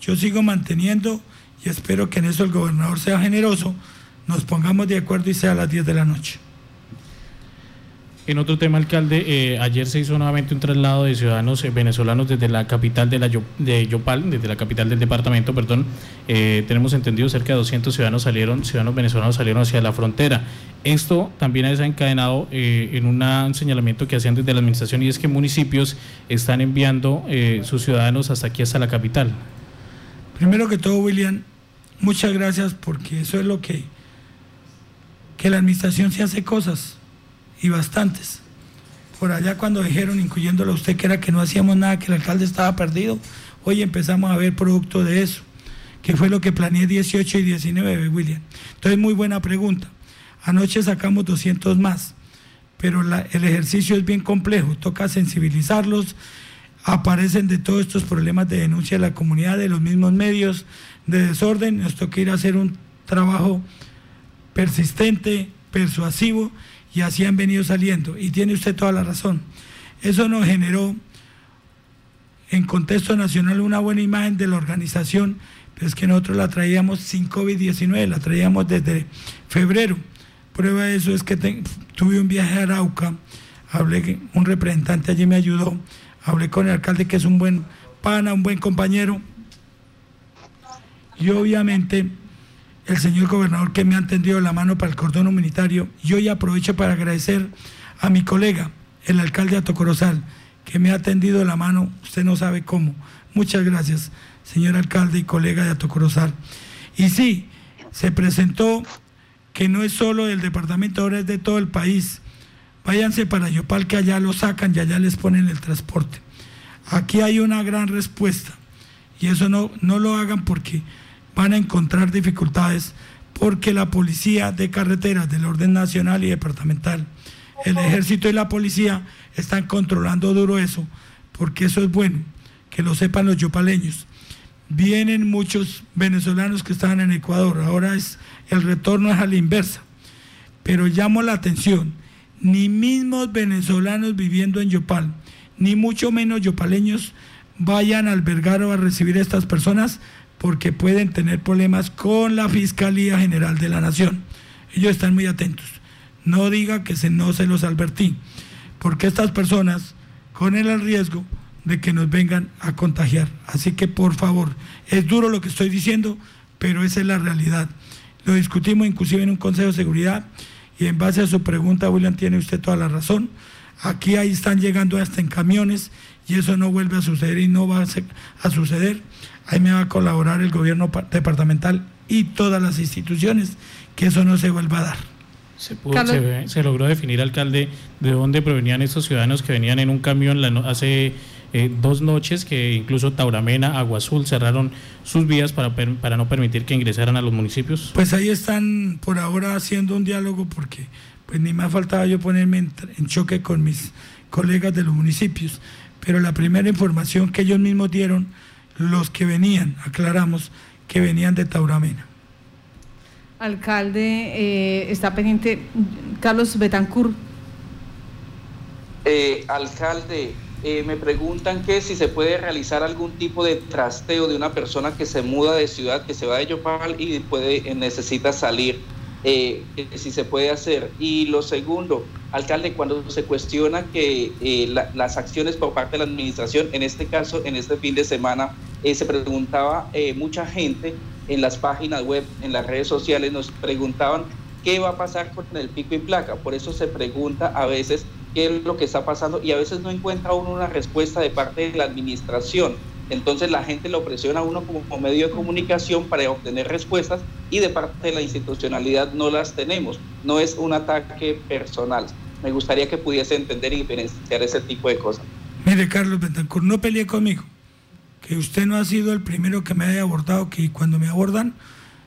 Yo sigo manteniendo y espero que en eso el gobernador sea generoso, nos pongamos de acuerdo y sea a las 10 de la noche. En otro tema, alcalde, eh, ayer se hizo nuevamente un traslado de ciudadanos eh, venezolanos desde la capital de, la de Yopal, desde la capital del departamento, perdón. Eh, tenemos entendido cerca de 200 ciudadanos salieron, ciudadanos venezolanos salieron hacia la frontera. Esto también ha desencadenado en un señalamiento que hacían desde la administración y es que municipios están enviando sus ciudadanos hasta aquí, hasta la capital. Primero que todo, William, muchas gracias porque eso es lo que, que la administración se hace cosas y bastantes. Por allá cuando dijeron, incluyéndolo a usted, que era que no hacíamos nada, que el alcalde estaba perdido, hoy empezamos a ver producto de eso, que fue lo que planeé 18 y 19, William. Entonces, muy buena pregunta. Anoche sacamos 200 más, pero el ejercicio es bien complejo, toca sensibilizarlos, aparecen de todos estos problemas de denuncia de la comunidad, de los mismos medios, de desorden, nos toca ir a hacer un trabajo persistente, persuasivo y así han venido saliendo. Y tiene usted toda la razón. Eso nos generó en contexto nacional una buena imagen de la organización, pero es que nosotros la traíamos sin COVID-19, la traíamos desde febrero. Prueba de eso es que tuve un viaje a Arauca, hablé, un representante allí me ayudó, hablé con el alcalde que es un buen pana, un buen compañero, y obviamente el señor gobernador que me ha tendido la mano para el cordón humanitario. Yo ya aprovecho para agradecer a mi colega, el alcalde de Atocorozal, que me ha tendido la mano, usted no sabe cómo. Muchas gracias, señor alcalde y colega de Atocorozal. Y sí, se presentó que no es solo del departamento, ahora es de todo el país. Váyanse para Yopal que allá lo sacan y allá les ponen el transporte. Aquí hay una gran respuesta y eso no, no lo hagan porque van a encontrar dificultades porque la policía de carreteras del orden nacional y departamental, el ejército y la policía están controlando duro eso, porque eso es bueno, que lo sepan los yopaleños. Vienen muchos venezolanos que estaban en Ecuador, ahora es el retorno es a la inversa. Pero llamo la atención, ni mismos venezolanos viviendo en Yopal, ni mucho menos yopaleños vayan a albergar o a recibir a estas personas porque pueden tener problemas con la Fiscalía General de la Nación. Ellos están muy atentos. No diga que se, no se los advertí, porque estas personas corren el riesgo de que nos vengan a contagiar. Así que por favor, es duro lo que estoy diciendo, pero esa es la realidad. Lo discutimos inclusive en un Consejo de Seguridad y en base a su pregunta, William, tiene usted toda la razón. Aquí ahí están llegando hasta en camiones y eso no vuelve a suceder y no va a suceder. Ahí me va a colaborar el gobierno departamental y todas las instituciones, que eso no se vuelva a dar. Se, logró definir, alcalde, de dónde provenían estos ciudadanos que venían en un camión hace eh, dos noches, que incluso Tauramena, Agua Azul cerraron sus vías para, para no permitir que ingresaran a los municipios. Pues ahí están por ahora haciendo un diálogo porque pues ni me ha faltado yo ponerme en choque con mis colegas de los municipios, pero la primera información que ellos mismos dieron los que venían, aclaramos, que venían de Tauramena. Alcalde, eh, está pendiente Carlos Betancur. Eh, alcalde, eh, me preguntan que si se puede realizar algún tipo de trasteo de una persona que se muda de ciudad, que se va de Yopal y puede, necesita salir eh, si se puede hacer. Y lo segundo, alcalde, cuando se cuestiona que eh, las acciones por parte de la administración, en este caso, en este fin de semana, eh, se preguntaba mucha gente en las páginas web, en las redes sociales, nos preguntaban qué va a pasar con el pico y placa. Por eso se pregunta a veces qué es lo que está pasando y a veces no encuentra uno una respuesta de parte de la administración. Entonces la gente lo presiona a uno como, medio de comunicación para obtener respuestas y de parte de la institucionalidad no las tenemos. No es un ataque personal. Me gustaría que pudiese entender y diferenciar ese tipo de cosas. Mire, Carlos Betancourt, no peleé conmigo. Que usted no ha sido el primero que me haya abordado, que cuando me abordan,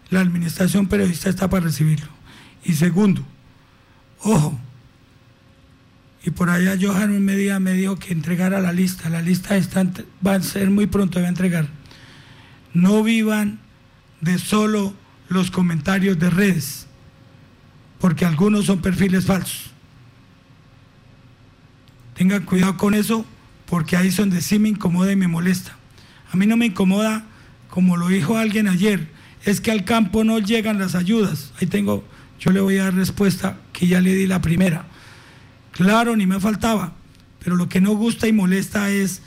la administración periodista está para recibirlo. Y segundo, ojo, y por allá Johan un día me dijo que entregara la lista. La lista está, va a ser muy pronto, va a entregar. No vivan de solo los comentarios de redes, porque algunos son perfiles falsos. Tengan cuidado con eso, porque ahí es donde sí me incomoda y me molesta. A mí no me incomoda, como lo dijo alguien ayer, es que al campo no llegan las ayudas. Ahí tengo, yo le voy a dar respuesta que ya le di la primera Claro, ni me faltaba. Pero lo que no gusta y molesta es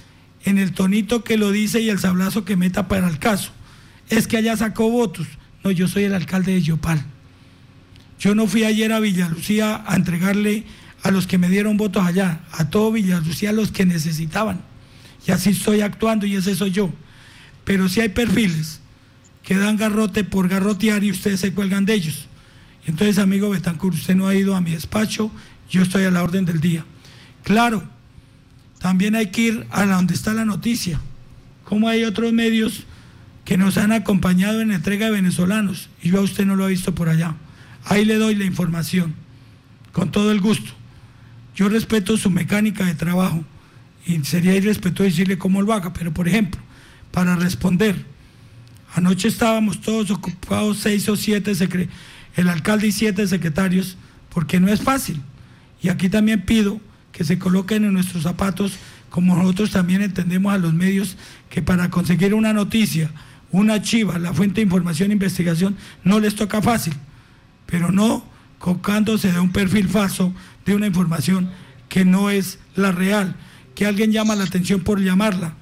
en el tonito que lo dice y el sablazo que meta para el caso. Es que allá sacó votos. No, yo soy el alcalde de Yopal. Yo no fui ayer a Villalucía a entregarle a los que me dieron votos allá, a todo Villalucía, a los que necesitaban. Y así estoy actuando y ese soy yo. Pero si hay perfiles que dan garrote por garrotear y ustedes se cuelgan de ellos. Entonces, amigo Betancur, usted no ha ido a mi despacho yo estoy a la orden del día. Claro, también hay que ir a donde está la noticia. Como hay otros medios que nos han acompañado en la entrega de venezolanos y yo a usted no lo ha visto por allá. Ahí le doy la información, con todo el gusto. Yo respeto su mecánica de trabajo y sería irrespetuoso decirle cómo lo haga, pero por ejemplo, para responder, anoche estábamos todos ocupados, seis o siete, el alcalde y siete secretarios, porque no es fácil. Y aquí también pido que se coloquen en nuestros zapatos, como nosotros también entendemos a los medios, que para conseguir una noticia, una chiva, la fuente de información e investigación, no les toca fácil, pero no cocándose de un perfil falso, de una información que no es la real, que alguien llama la atención por llamarla.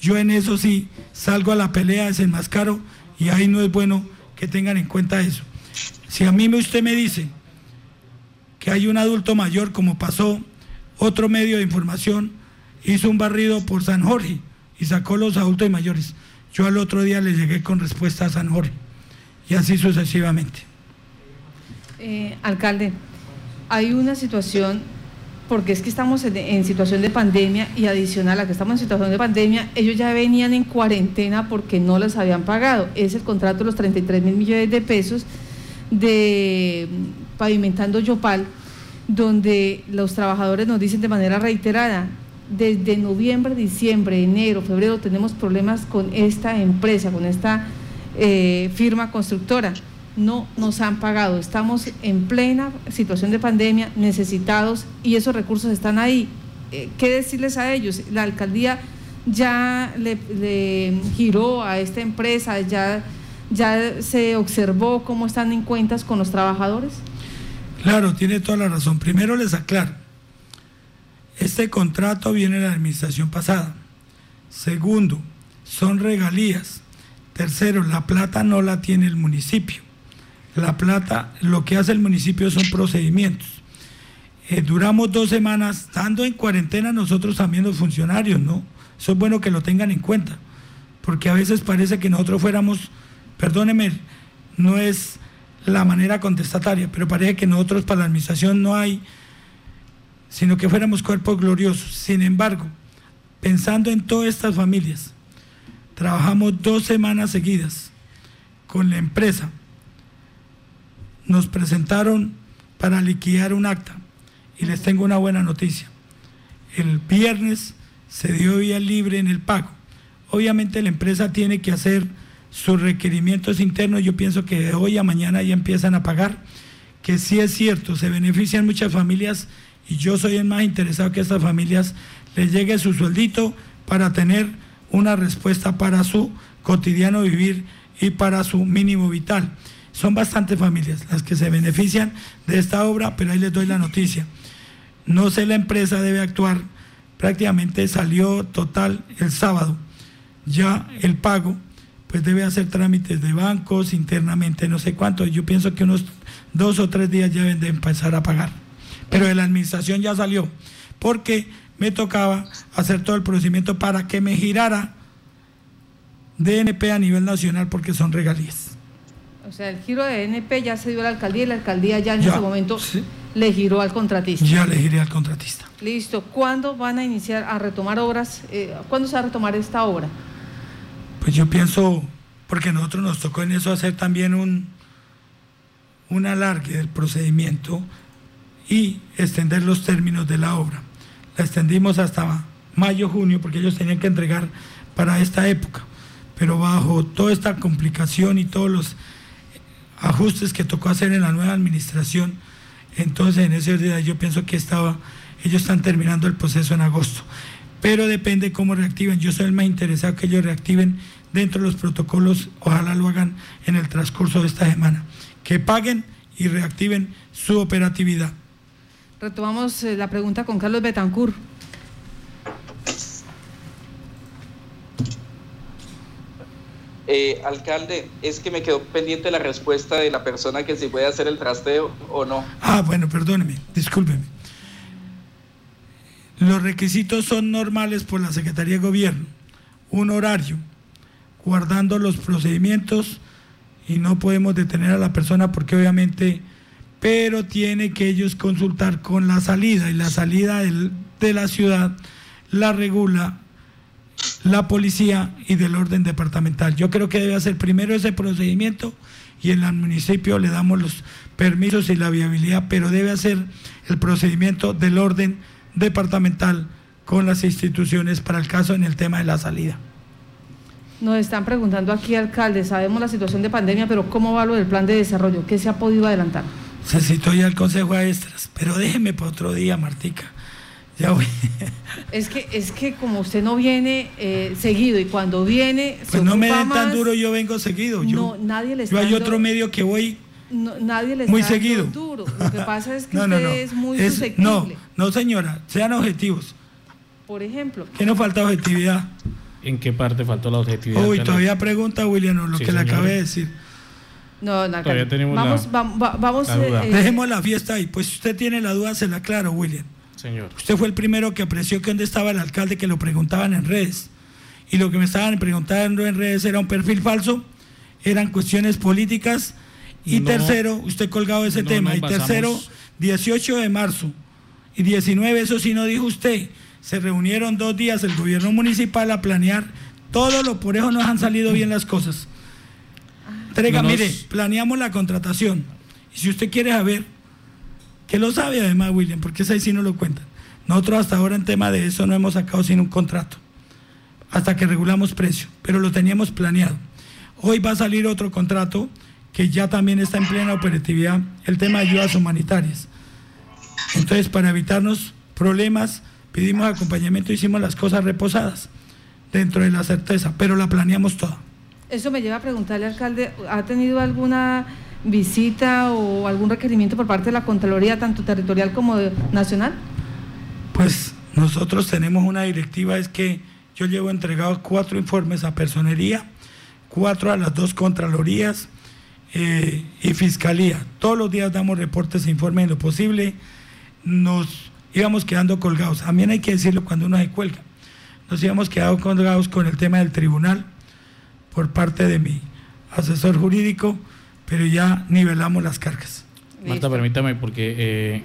Yo en eso sí salgo a la pelea, desenmascaro, y ahí no es bueno que tengan en cuenta eso. Si a mí usted me dice que hay un adulto mayor, como pasó otro medio de información, hizo un barrido por San Jorge y sacó los adultos mayores. Yo al otro día le llegué con respuesta a San Jorge y así sucesivamente. Eh, alcalde, hay una situación, porque es que estamos en, situación de pandemia y adicional a que estamos en situación de pandemia, ellos ya venían en cuarentena porque no les habían pagado. Es el contrato de los 33 mil millones de pesos de Pavimentando Yopal, donde los trabajadores nos dicen de manera reiterada, desde noviembre, diciembre, enero, febrero tenemos problemas con esta empresa, con esta eh, firma constructora no nos han pagado. Estamos en plena situación de pandemia, necesitados y esos recursos están ahí. Eh, ¿Qué decirles a ellos? La alcaldía ya le, giró a esta empresa, ya, ya se observó cómo están en cuentas con los trabajadores. Claro, tiene toda la razón. Primero les aclaro, este contrato viene de la administración pasada. Segundo, son regalías. Tercero, la plata no la tiene el municipio. La Plata, lo que hace el municipio son procedimientos. Eh, duramos dos semanas estando en cuarentena nosotros también los funcionarios, ¿no? Eso es bueno que lo tengan en cuenta, porque a veces parece que nosotros fuéramos, perdóneme, no es la manera contestataria, pero parece que nosotros para la administración no hay, sino que fuéramos cuerpos gloriosos. Sin embargo, pensando en todas estas familias, trabajamos dos semanas seguidas con la empresa nos presentaron para liquidar un acta y les tengo una buena noticia. El viernes se dio vía libre en el pago. Obviamente la empresa tiene que hacer sus requerimientos internos. Yo pienso que de hoy a mañana ya empiezan a pagar, que sí es cierto, se benefician muchas familias y yo soy el más interesado que estas familias les llegue su sueldito para tener una respuesta para su cotidiano vivir y para su mínimo vital. Son bastantes familias las que se benefician de esta obra, pero ahí les doy la noticia. No sé, la empresa debe actuar, prácticamente salió total el sábado. Ya el pago, pues debe hacer trámites de bancos internamente, no sé cuánto. Yo pienso que unos dos o tres días ya deben de empezar a pagar. Pero de la administración ya salió, porque me tocaba hacer todo el procedimiento para que me girara DNP a nivel nacional porque son regalías. O sea, el giro de NP ya se dio a la alcaldía y la alcaldía ya en ese momento le giró al contratista. Ya le giré al contratista. Listo. ¿Cuándo van a iniciar a retomar obras? Eh, ¿Cuándo se va a retomar esta obra? Pues yo pienso, porque nosotros nos tocó en eso hacer también un, un alargue del procedimiento y extender los términos de la obra. La extendimos hasta mayo, junio, porque ellos tenían que entregar para esta época. Pero bajo toda esta complicación y todos los ajustes que tocó hacer en la nueva administración. Entonces, en ese día yo pienso que estaba, ellos están terminando el proceso en agosto. Pero depende cómo reactiven. Yo soy el más interesado que ellos reactiven dentro de los protocolos. Ojalá lo hagan en el transcurso de esta semana. Que paguen y reactiven su operatividad. Retomamos eh, la pregunta con Carlos Betancourt. Eh, alcalde, es que me quedó pendiente la respuesta de la persona que si puede hacer el trasteo o no. Ah, bueno, perdóneme, discúlpeme. Los requisitos son normales por la Secretaría de Gobierno. Un horario, guardando los procedimientos y no podemos detener a la persona porque obviamente, pero tiene que ellos consultar con la salida y la salida de la ciudad la regula la policía y del orden departamental. Yo creo que debe hacer primero ese procedimiento y en el municipio le damos los permisos y la viabilidad, pero debe hacer el procedimiento del orden departamental con las instituciones para el caso en el tema de la salida. Nos están preguntando aquí, alcalde, sabemos la situación de pandemia, pero ¿cómo va lo del plan de desarrollo? ¿Qué se ha podido adelantar? Se citó ya el Consejo a Extras, pero déjeme para otro día, Martica. Ya voy. Es que, es que como usted no viene eh, seguido y cuando viene. pues no me den tan duro, yo vengo seguido. Yo, no, nadie le está Yo hay otro medio que voy nadie le muy seguido. duro. Lo que pasa es que usted es muy susceptible. No, no, señora, sean objetivos. Por ejemplo. ¿Qué nos falta objetividad? ¿En qué parte faltó la objetividad? Uy, todavía pregunta William lo que le acabé de decir. No, no, todavía tenemos vamos, la, vamos, eh, Dejemos la fiesta ahí. Pues si usted tiene la duda, se la aclaro, William. Usted fue el primero que apreció que dónde estaba el alcalde, que lo preguntaban en redes. Y lo que me estaban preguntando en redes era un perfil falso, eran cuestiones políticas Y tercero, usted colgado ese tema. Y tercero, 18 de marzo y 19, eso sí no dijo usted. Se reunieron dos días el gobierno municipal a planear todo lo por eso nos han salido bien las cosas. Entrega, mire, planeamos la contratación. Y si usted quiere saber, que lo sabe además, William, porque ese sí no lo cuentan. Nosotros hasta ahora en tema de eso no hemos sacado sin un contrato, hasta que regulamos precio, pero lo teníamos planeado. Hoy va a salir otro contrato que ya también está en plena operatividad, el tema de ayudas humanitarias. Entonces, para evitarnos problemas, pedimos acompañamiento, hicimos las cosas reposadas dentro de la certeza, pero la planeamos toda. Eso me lleva a preguntarle, alcalde, ¿ha tenido alguna visita o algún requerimiento por parte de la Contraloría, tanto territorial como nacional? Pues nosotros tenemos una directiva, es que yo llevo entregados cuatro informes a personería, cuatro a las dos Contralorías eh, y Fiscalía. Todos los días damos reportes e informes en lo posible. Nos íbamos quedando colgados. También hay que decirlo cuando uno se cuelga. Nos íbamos quedado colgados con el tema del tribunal por parte de mi asesor jurídico, pero ya nivelamos las cargas. Marta, permítame, porque eh,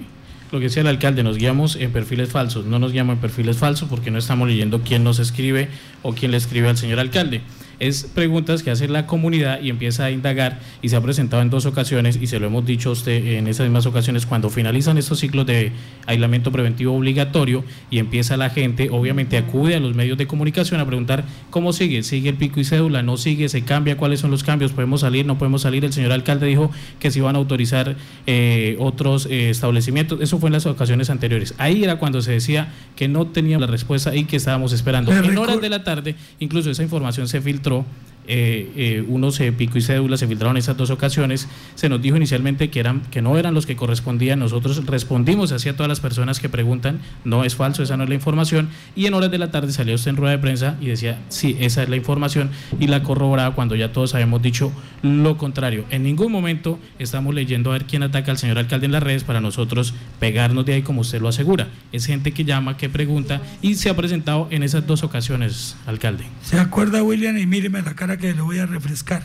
lo que decía el alcalde, nos guiamos en perfiles falsos. No nos guiamos en perfiles falsos porque no estamos leyendo quién nos escribe o quién le escribe al señor alcalde es preguntas que hace la comunidad y empieza a indagar y se ha presentado en dos ocasiones y se lo hemos dicho a usted en esas mismas ocasiones cuando finalizan estos ciclos de aislamiento preventivo obligatorio y empieza la gente, obviamente acude a los medios de comunicación a preguntar cómo sigue, sigue el pico y cédula, no sigue, se cambia, cuáles son los cambios, podemos salir, no podemos salir. El señor alcalde dijo que se iban a autorizar eh, otros eh, establecimientos, eso fue en las ocasiones anteriores. Ahí era cuando se decía que no teníamos la respuesta y que estábamos esperando. En horas de la tarde, incluso esa información se filtró otro eh, eh, unos eh, pico y cédula se filtraron esas dos ocasiones. Se nos dijo inicialmente que, eran, que no eran los que correspondían. Nosotros respondimos hacia todas las personas que preguntan. No es falso, esa no es la información. Y en horas de la tarde salió usted en rueda de prensa y decía, sí, esa es la información. Y la corroboraba cuando ya todos habíamos dicho lo contrario. En ningún momento estamos leyendo a ver quién ataca al señor alcalde en las redes para nosotros pegarnos de ahí como usted lo asegura. Es gente que llama, que pregunta y se ha presentado en esas dos ocasiones, alcalde. ¿Se acuerda, William? Y míreme la cara que le voy a refrescar.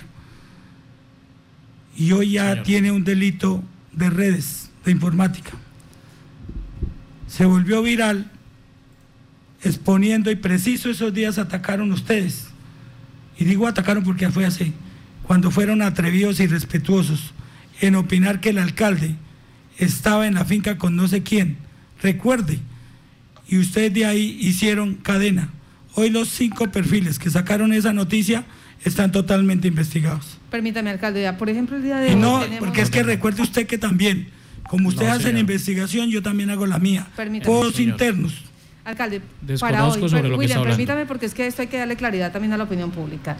Y hoy ya tiene un delito de redes, de informática. Se volvió viral exponiendo y preciso esos días atacaron ustedes. Y digo atacaron porque fue así, cuando fueron atrevidos y respetuosos en opinar que el alcalde estaba en la finca con no sé quién. Recuerde, y ustedes de ahí hicieron cadena. Hoy los cinco perfiles que sacaron esa noticia están totalmente investigados. Permítame, alcalde, ya, por ejemplo, el día de hoy. No, porque es que recuerde usted que también, como ustedes hacen investigación, yo también hago la mía. Todos internos. Alcalde, para hoy, William, permítame porque es que esto hay que darle claridad también a la opinión pública.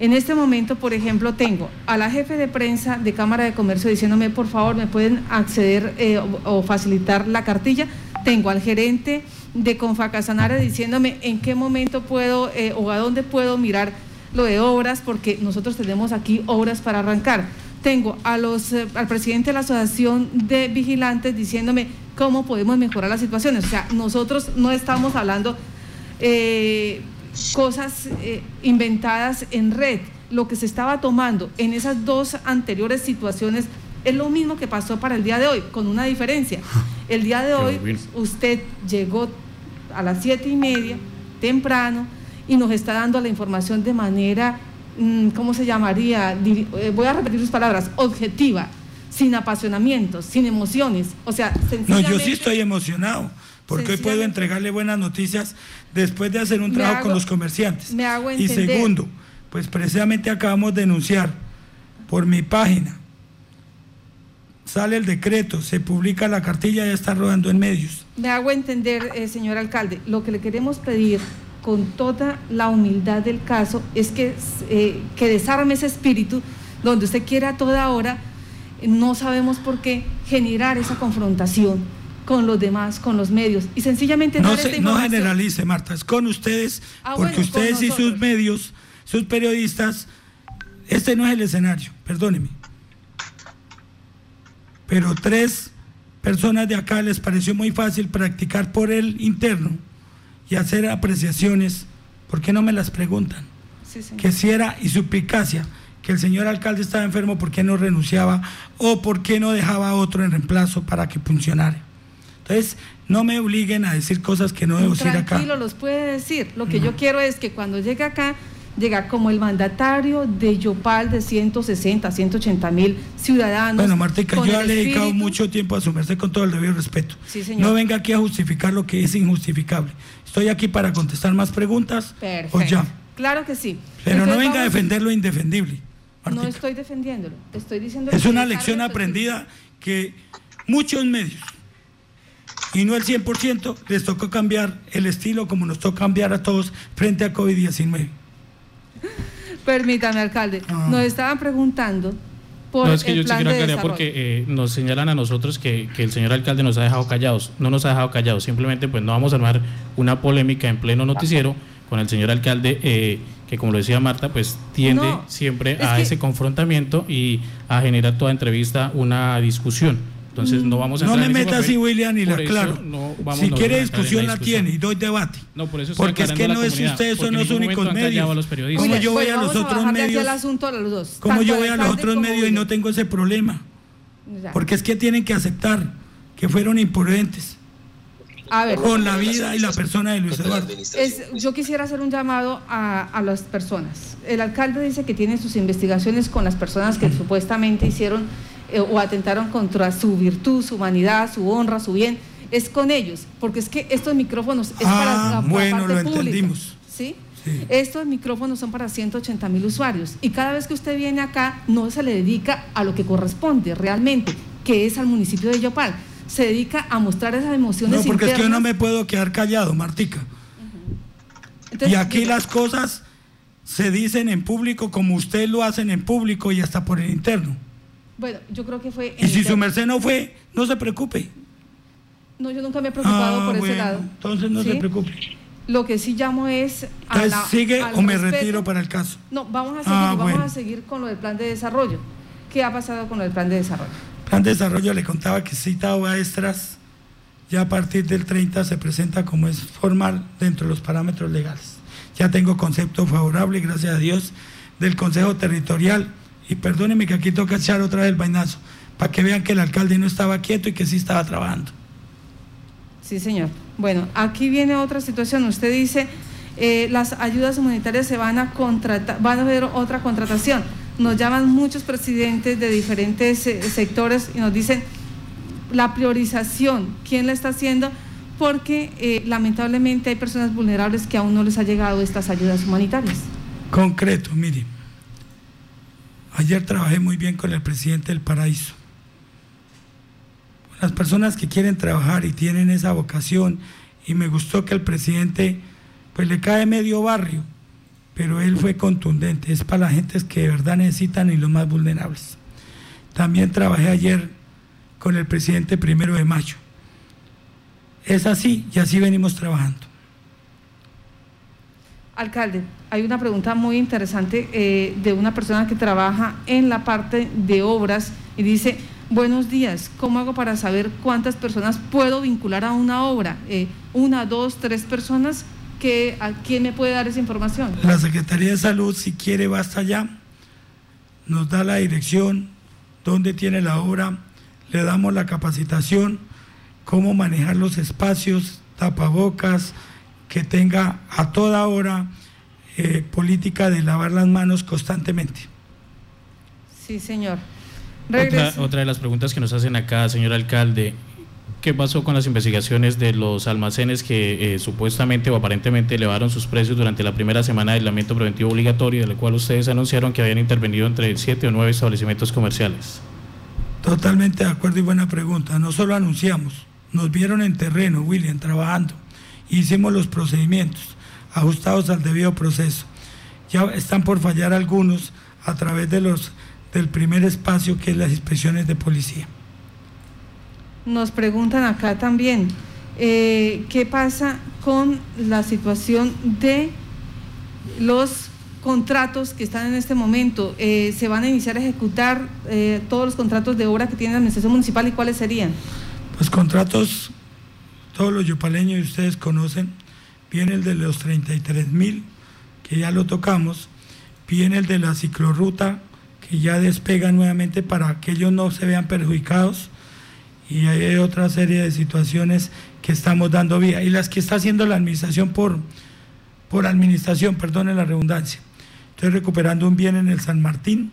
En este momento, por ejemplo, tengo a la jefe de prensa de Cámara de Comercio diciéndome, por favor, me pueden acceder eh, o, facilitar la cartilla. Tengo al gerente de Confacasanare diciéndome en qué momento puedo eh, o a dónde puedo mirar lo de obras, porque nosotros tenemos aquí obras para arrancar. Tengo a los, eh, al presidente de la Asociación de Vigilantes diciéndome cómo podemos mejorar las situaciones. O sea, nosotros no estamos hablando eh, cosas eh, inventadas en red. Lo que se estaba tomando en esas dos anteriores situaciones es lo mismo que pasó para el día de hoy, con una diferencia. El día de hoy usted llegó a las siete y media, temprano, y nos está dando la información de manera, mm, ¿cómo se llamaría? Eh, voy a repetir sus palabras, objetiva, sin apasionamientos, sin emociones. O sea, No, yo sí estoy emocionado, porque hoy puedo entregarle buenas noticias después de hacer un trabajo con los comerciantes. Me hago Y segundo, pues precisamente acabamos de denunciar por mi página. Sale el decreto, se publica la cartilla, ya está rodando en medios. Me hago entender, eh, señor alcalde, lo que le queremos pedir con toda la humildad del caso, es que, eh, que desarme ese espíritu donde usted quiera a toda hora, no sabemos por qué, generar esa confrontación con los demás, con los medios. Y sencillamente no, no generalice, Marta, es con ustedes, ah, porque ustedes y sus medios, sus periodistas, este no es el escenario, perdóneme. Pero tres personas de acá les pareció muy fácil practicar por el interno y hacer apreciaciones, ¿por qué no me las preguntan? Que si era y suplicacia que el señor alcalde estaba enfermo, ¿por qué no renunciaba? ¿O por qué no dejaba a otro en reemplazo para que funcionara? Entonces, no me obliguen a decir cosas que no debo decir acá. Tranquilo, los puede decir. Lo que yo quiero es que cuando llegue acá, llega como el mandatario de Yopal de 160, 180 mil ciudadanos. Bueno, Martica, yo le he dedicado mucho tiempo a su merced con todo el debido respeto. Sí, señor. No venga aquí a justificar lo que es injustificable. Estoy aquí para contestar más preguntas. Perfecto. O ya. Claro que sí. Pero no venga a defender lo indefendible. No estoy defendiéndolo, estoy diciendo... Es una lección aprendida que muchos medios, y no el 100%, les tocó cambiar el estilo como nos tocó cambiar a todos frente a COVID-19. Permítame, alcalde. Ah. Nos estaban preguntando por no, es que yo quiero aclarar porque eh, nos señalan a nosotros que, el señor alcalde nos ha dejado callados. No nos ha dejado callados, simplemente pues no vamos a armar una polémica en pleno noticiero con el señor alcalde, eh, que como lo decía Marta, pues tiende siempre a ese confrontamiento y a generar toda entrevista una discusión. Entonces no vamos a No me meta así, William, y la claro. si quiere discusión la, tiene y doy debate. No, por eso Porque es que no es ustedes son los únicos medios. Como yo voy a los otros medios. Como yo voy a los otros medios y no tengo ese problema. Porque es que tienen que aceptar que fueron imprudentes. con la vida y la persona de Luis Eduardo. yo quisiera hacer un llamado a, a, las personas. El alcalde dice que tiene sus investigaciones con las personas que supuestamente hicieron eh, o atentaron contra su virtud, su humanidad, su honra, su bien, es con ellos, porque es que estos micrófonos es para ah, la bueno, lo entendimos. ¿sí? Estos micrófonos son para 180 mil usuarios y cada vez que usted viene acá no se le dedica a lo que corresponde realmente, que es al municipio de Yopal. Se dedica a mostrar esas emociones. No, porque es que yo no me puedo quedar callado, Martica. y aquí las cosas se dicen en público como usted lo hacen en público y hasta por el interno. Bueno, yo creo que fue... Y si su merced no fue, no se preocupe. No, yo nunca me he preocupado ah, por ese lado. Entonces no se preocupe. Lo que sí llamo es... A ¿Sigue o me retiro para el caso? No, vamos a seguir, ah, vamos a seguir con lo del plan de desarrollo. ¿Qué ha pasado con del plan de desarrollo? Plan de desarrollo le contaba que citado a extras ya a partir del 30 se presenta como es formal dentro de los parámetros legales. Ya tengo concepto favorable, gracias a Dios, del Consejo Territorial y perdóneme que aquí toca echar otra vez el vainazo, para que vean que el alcalde no estaba quieto y que sí estaba trabajando. Sí, señor. Bueno, aquí viene otra situación. Usted dice, eh, las ayudas humanitarias se van a contratar, van a haber otra contratación. Nos llaman muchos presidentes de diferentes eh, sectores y nos dicen la priorización, ¿quién la está haciendo? Porque eh, lamentablemente hay personas vulnerables que aún no les ha llegado estas ayudas humanitarias. Concreto, mire, Ayer trabajé muy bien con el presidente del Paraíso. Las personas que quieren trabajar y tienen esa vocación, y me gustó que el presidente, pues le cae medio barrio, pero él fue contundente, es para las gentes que de verdad necesitan y los más vulnerables. También trabajé ayer con el presidente primero de mayo. Es así y así venimos trabajando. Alcalde, hay una pregunta muy interesante eh, de una persona que trabaja en la parte de obras y dice, buenos días, ¿cómo hago para saber cuántas personas puedo vincular a una obra? Eh, ¿Una, dos, tres personas? ¿Qué, ¿A quién me puede dar esa información? La Secretaría de Salud, si quiere, va hasta allá, nos da la dirección, dónde tiene la obra, le damos la capacitación, cómo manejar los espacios, tapabocas, que tenga a toda hora eh, política de lavar las manos constantemente. Sí, señor. Otra, de las preguntas que nos hacen acá, señor alcalde, ¿qué pasó con las investigaciones de los almacenes que eh, supuestamente o aparentemente elevaron sus precios durante la primera semana de aislamiento preventivo obligatorio, de la cual ustedes anunciaron que habían intervenido entre siete o nueve establecimientos comerciales? Totalmente de acuerdo y buena pregunta. No solo anunciamos, nos vieron en terreno, William, trabajando. Hicimos los procedimientos ajustados al debido proceso. Ya están por fallar algunos a través de los del primer espacio que es las inspecciones de policía. Nos preguntan acá también, eh, ¿qué pasa con la situación de los contratos que están en este momento? Eh, ¿Se van a iniciar a ejecutar eh, todos los contratos de obra que tiene la Administración Municipal y cuáles serían? Pues contratos, todos los yopaleños y ustedes conocen, viene el de los 33 mil, que ya lo tocamos, viene el de la ciclorruta que ya despega nuevamente para que ellos no se vean perjudicados y hay otra serie de situaciones que estamos dando vía y las que está haciendo la administración por, por administración, perdone la redundancia. Estoy recuperando un bien en el San Martín,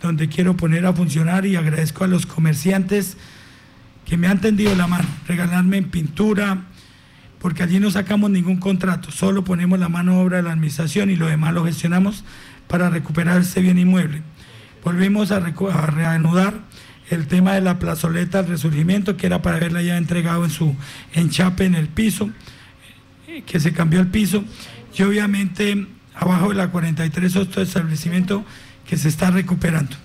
donde quiero poner a funcionar y agradezco a los comerciantes que me han tendido la mano, regalarme en pintura, porque allí no sacamos ningún contrato, solo ponemos la mano obra de la administración y lo demás lo gestionamos para recuperar ese bien inmueble. Volvimos a, reanudar el tema de la plazoleta del resurgimiento, que era para haberla ya entregado en su enchape en el piso, eh, que se cambió el piso, y obviamente abajo de la 43 otro establecimiento que se está recuperando.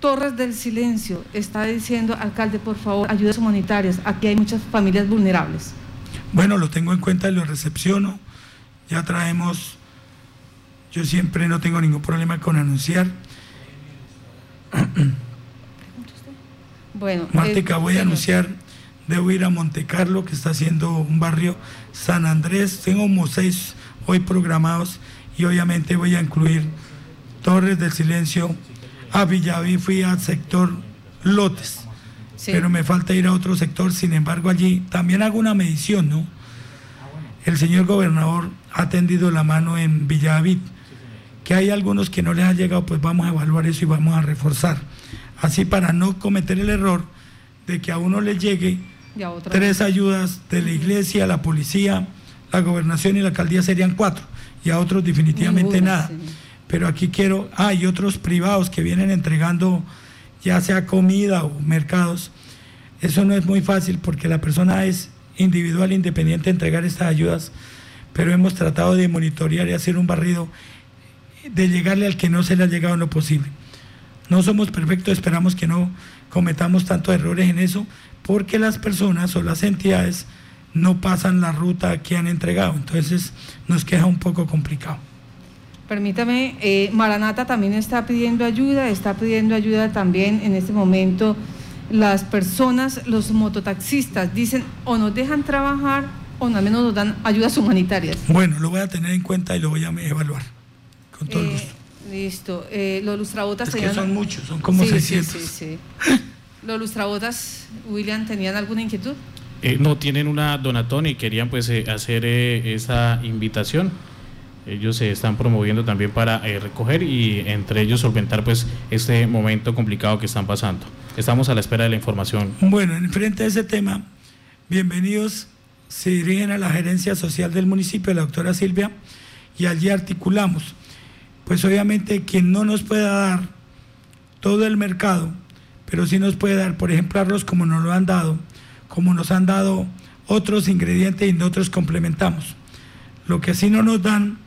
Torres del Silencio está diciendo, alcalde, por favor, ayudas humanitarias. Aquí hay muchas familias vulnerables. Bueno, lo tengo en cuenta y lo recepciono. Ya traemos, yo siempre no tengo ningún problema con anunciar. Bueno, Mártica, voy a anunciar, debo ir a Monte Carlo, que está haciendo un barrio San Andrés. Tengo como seis hoy programados y obviamente voy a incluir Torres del Silencio. A Villaví fui al sector Lotes pero me falta ir a otro sector. Sin embargo, allí también hago una medición, ¿no? El señor gobernador ha tendido la mano en Villavid, que hay algunos que no les ha llegado, pues vamos a evaluar eso y vamos a reforzar. Así para no cometer el error de que a uno le llegue tres ayudas de la iglesia, la policía, la gobernación y la alcaldía serían cuatro, y a otros definitivamente nada. Pero aquí quiero, hay otros privados que vienen entregando ya sea comida o mercados, eso no es muy fácil porque la persona es individual, independiente de entregar estas ayudas, pero hemos tratado de monitorear y hacer un barrido de llegarle al que no se le ha llegado lo posible. No somos perfectos, esperamos que no cometamos tantos errores en eso, porque las personas o las entidades no pasan la ruta que han entregado, entonces nos queda un poco complicado. Permítame, eh, Maranata también está pidiendo ayuda, está pidiendo ayuda también en este momento las personas, los mototaxistas, dicen o nos dejan trabajar o al menos nos dan ayudas humanitarias. Bueno, lo voy a tener en cuenta y lo voy a evaluar, con todo el eh, gusto. Listo, eh, los lustrabotas... Es son muchos, son como sí, 600. Sí, sí, ¿Los lustrabotas, William, tenían alguna inquietud? no, tienen una donatón y querían pues hacer esa invitación ellos se están promoviendo también para eh, recoger y entre ellos solventar pues este momento complicado que están pasando. Estamos a la espera de la información. Bueno, en frente a ese tema, bienvenidos. Se dirigen a la gerencia social del municipio, la doctora Silvia, y allí articulamos. Pues obviamente quien no nos pueda dar todo el mercado, pero sí nos puede dar, por ejemplo, arroz como nos lo han dado, como nos han dado otros ingredientes y nosotros complementamos. Lo que sí no nos dan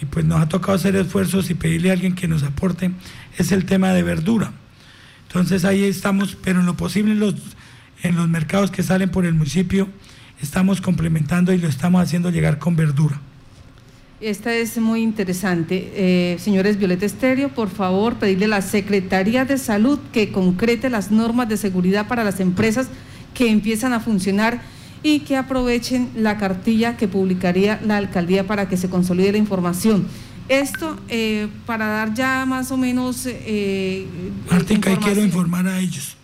y pues nos ha tocado hacer esfuerzos y pedirle a alguien que nos aporte, es el tema de verdura. Entonces ahí estamos, pero en lo posible en los, en los mercados que salen por el municipio, estamos complementando y lo estamos haciendo llegar con verdura. Esta es muy interesante. Eh, señores Violeta Estéreo, por favor, pedirle a la Secretaría de Salud que concrete las normas de seguridad para las empresas que empiezan a funcionar y que aprovechen la cartilla que publicaría la alcaldía para que se consolide la información. Esto eh, para dar ya más o menos... Eh, Martín, que quiero informar a ellos.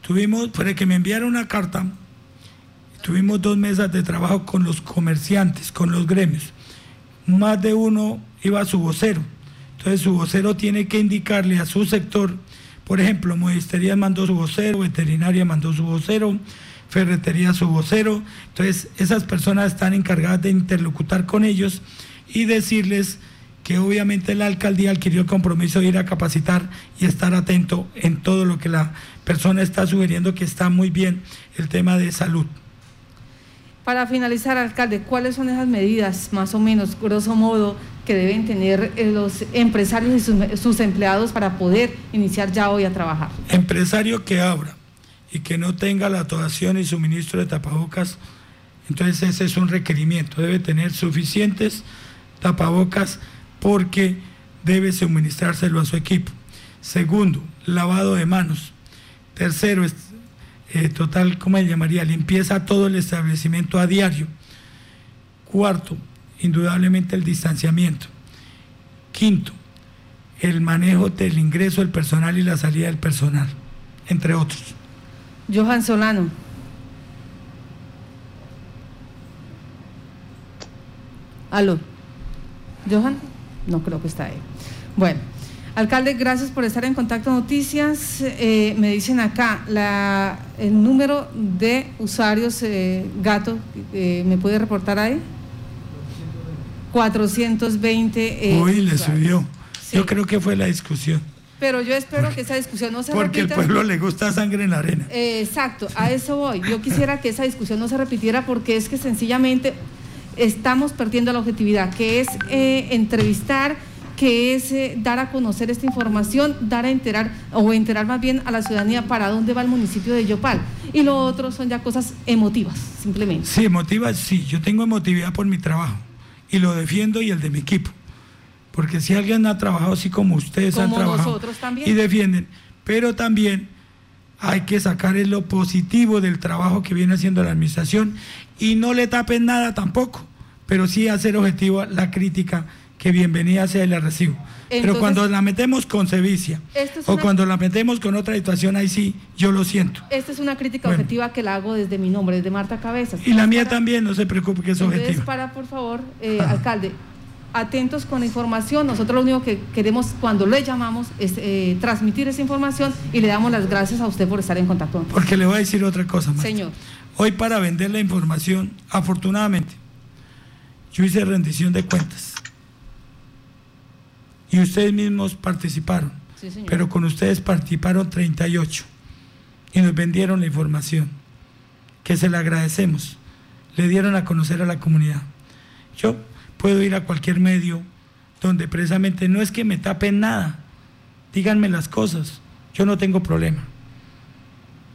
Tuvimos, para que me enviara una carta, tuvimos dos mesas de trabajo con los comerciantes, con los gremios. Más de uno iba a su vocero. Entonces su vocero tiene que indicarle a su sector, por ejemplo, Modestería mandó su vocero, Veterinaria mandó su vocero, Ferretería su vocero. Entonces, esas personas están encargadas de interlocutar con ellos y decirles que obviamente la alcaldía adquirió el compromiso de ir a capacitar y estar atento en todo lo que la persona está sugiriendo que está muy bien el tema de salud. Para finalizar, alcalde, ¿cuáles son esas medidas, más o menos, grosso modo, que deben tener eh, los empresarios y sus, sus empleados para poder iniciar ya hoy a trabajar? Empresario que abra y que no tenga la dotación y suministro de tapabocas, entonces ese es un requerimiento. Debe tener suficientes tapabocas porque debe suministrárselo a su equipo. Segundo, lavado de manos. Tercero, eh, total, ¿cómo se llamaría? Limpieza todo el establecimiento a diario. Cuarto, indudablemente el distanciamiento. Quinto, el manejo del ingreso del personal y la salida del personal, entre otros. Johan Solano. Aló. Johan, no creo que está ahí. Bueno, alcalde, gracias por estar en contacto noticias. Eh, me dicen acá la, el número de usuarios eh, gato, eh, ¿me puede reportar ahí? 420. Uy, le subió. Yo creo que fue la discusión. Pero yo espero que esa discusión no se Porque repita. Porque el pueblo le gusta sangre en la arena. exacto, a eso voy. Yo quisiera que esa discusión no se repitiera porque es que sencillamente estamos perdiendo la objetividad, que es eh, entrevistar, que es eh, dar a conocer esta información, dar a enterar, o enterar más bien a la ciudadanía para dónde va el municipio de Yopal. Y lo otro son ya cosas emotivas, simplemente. Sí, emotivas, sí. Yo tengo emotividad por mi trabajo y lo defiendo y el de mi equipo. Porque si alguien ha trabajado así como ustedes como han trabajado y defienden, pero también hay que sacar lo positivo del trabajo que viene haciendo la administración y no le tapen nada tampoco, pero sí hacer objetivo la crítica que bienvenida sea y la recibo. Entonces, pero cuando la metemos con sevicia o una... cuando la metemos con otra situación, ahí sí, yo lo siento. Esta es una crítica bueno. objetiva que la hago desde mi nombre, desde Marta Cabezas. Y la mía para... también, no se preocupe que es Entonces, objetiva. para, por favor, eh, alcalde, atentos con la información. Nosotros lo único que queremos cuando le llamamos es eh, transmitir esa información y le damos las gracias a usted por estar en contacto. Porque le voy a decir otra cosa más. Señor. Hoy para vender la información, afortunadamente, yo hice rendición de cuentas. Y ustedes mismos participaron. Sí, señor. Pero con ustedes participaron 38 y nos vendieron la información, que se la agradecemos. Le dieron a conocer a la comunidad. Yo puedo ir a cualquier medio donde precisamente no es que me tapen nada, díganme las cosas, yo no tengo problema.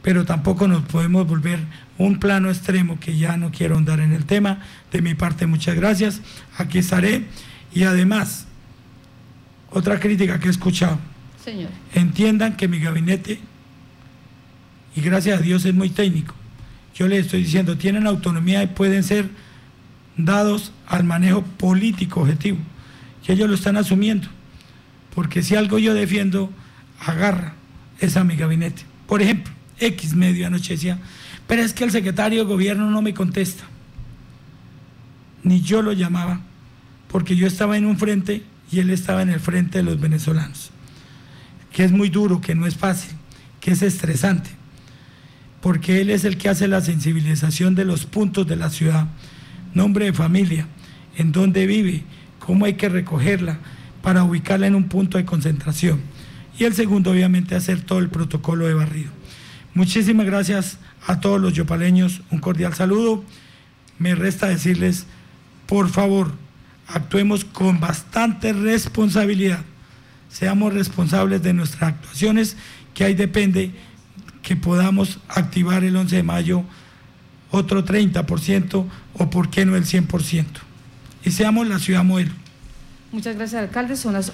Pero tampoco nos podemos volver un plano extremo que ya no quiero andar en el tema. De mi parte, muchas gracias. Aquí estaré. Y además, otra crítica que he escuchado. Señor. Entiendan que mi gabinete, y gracias a Dios es muy técnico, yo les estoy diciendo, tienen autonomía y pueden ser dados al manejo político objetivo. Y ellos lo están asumiendo. Porque si algo yo defiendo, agarra, es a mi gabinete. Por ejemplo, X medio anoche decía, pero es que el secretario de gobierno no me contesta. Ni yo lo llamaba, porque yo estaba en un frente y él estaba en el frente de los venezolanos. Que es muy duro, que no es fácil, que es estresante. Porque él es el que hace la sensibilización de los puntos de la ciudad nombre de familia, en dónde vive, cómo hay que recogerla para ubicarla en un punto de concentración. Y el segundo, obviamente, hacer todo el protocolo de barrido. Muchísimas gracias a todos los yopaleños, un cordial saludo. Me resta decirles, por favor, actuemos con bastante responsabilidad, seamos responsables de nuestras actuaciones, que ahí depende que podamos activar el 11 de mayo otro 30% o por qué no el 100%. Y seamos la ciudad modelo. Muchas gracias, alcalde. Son las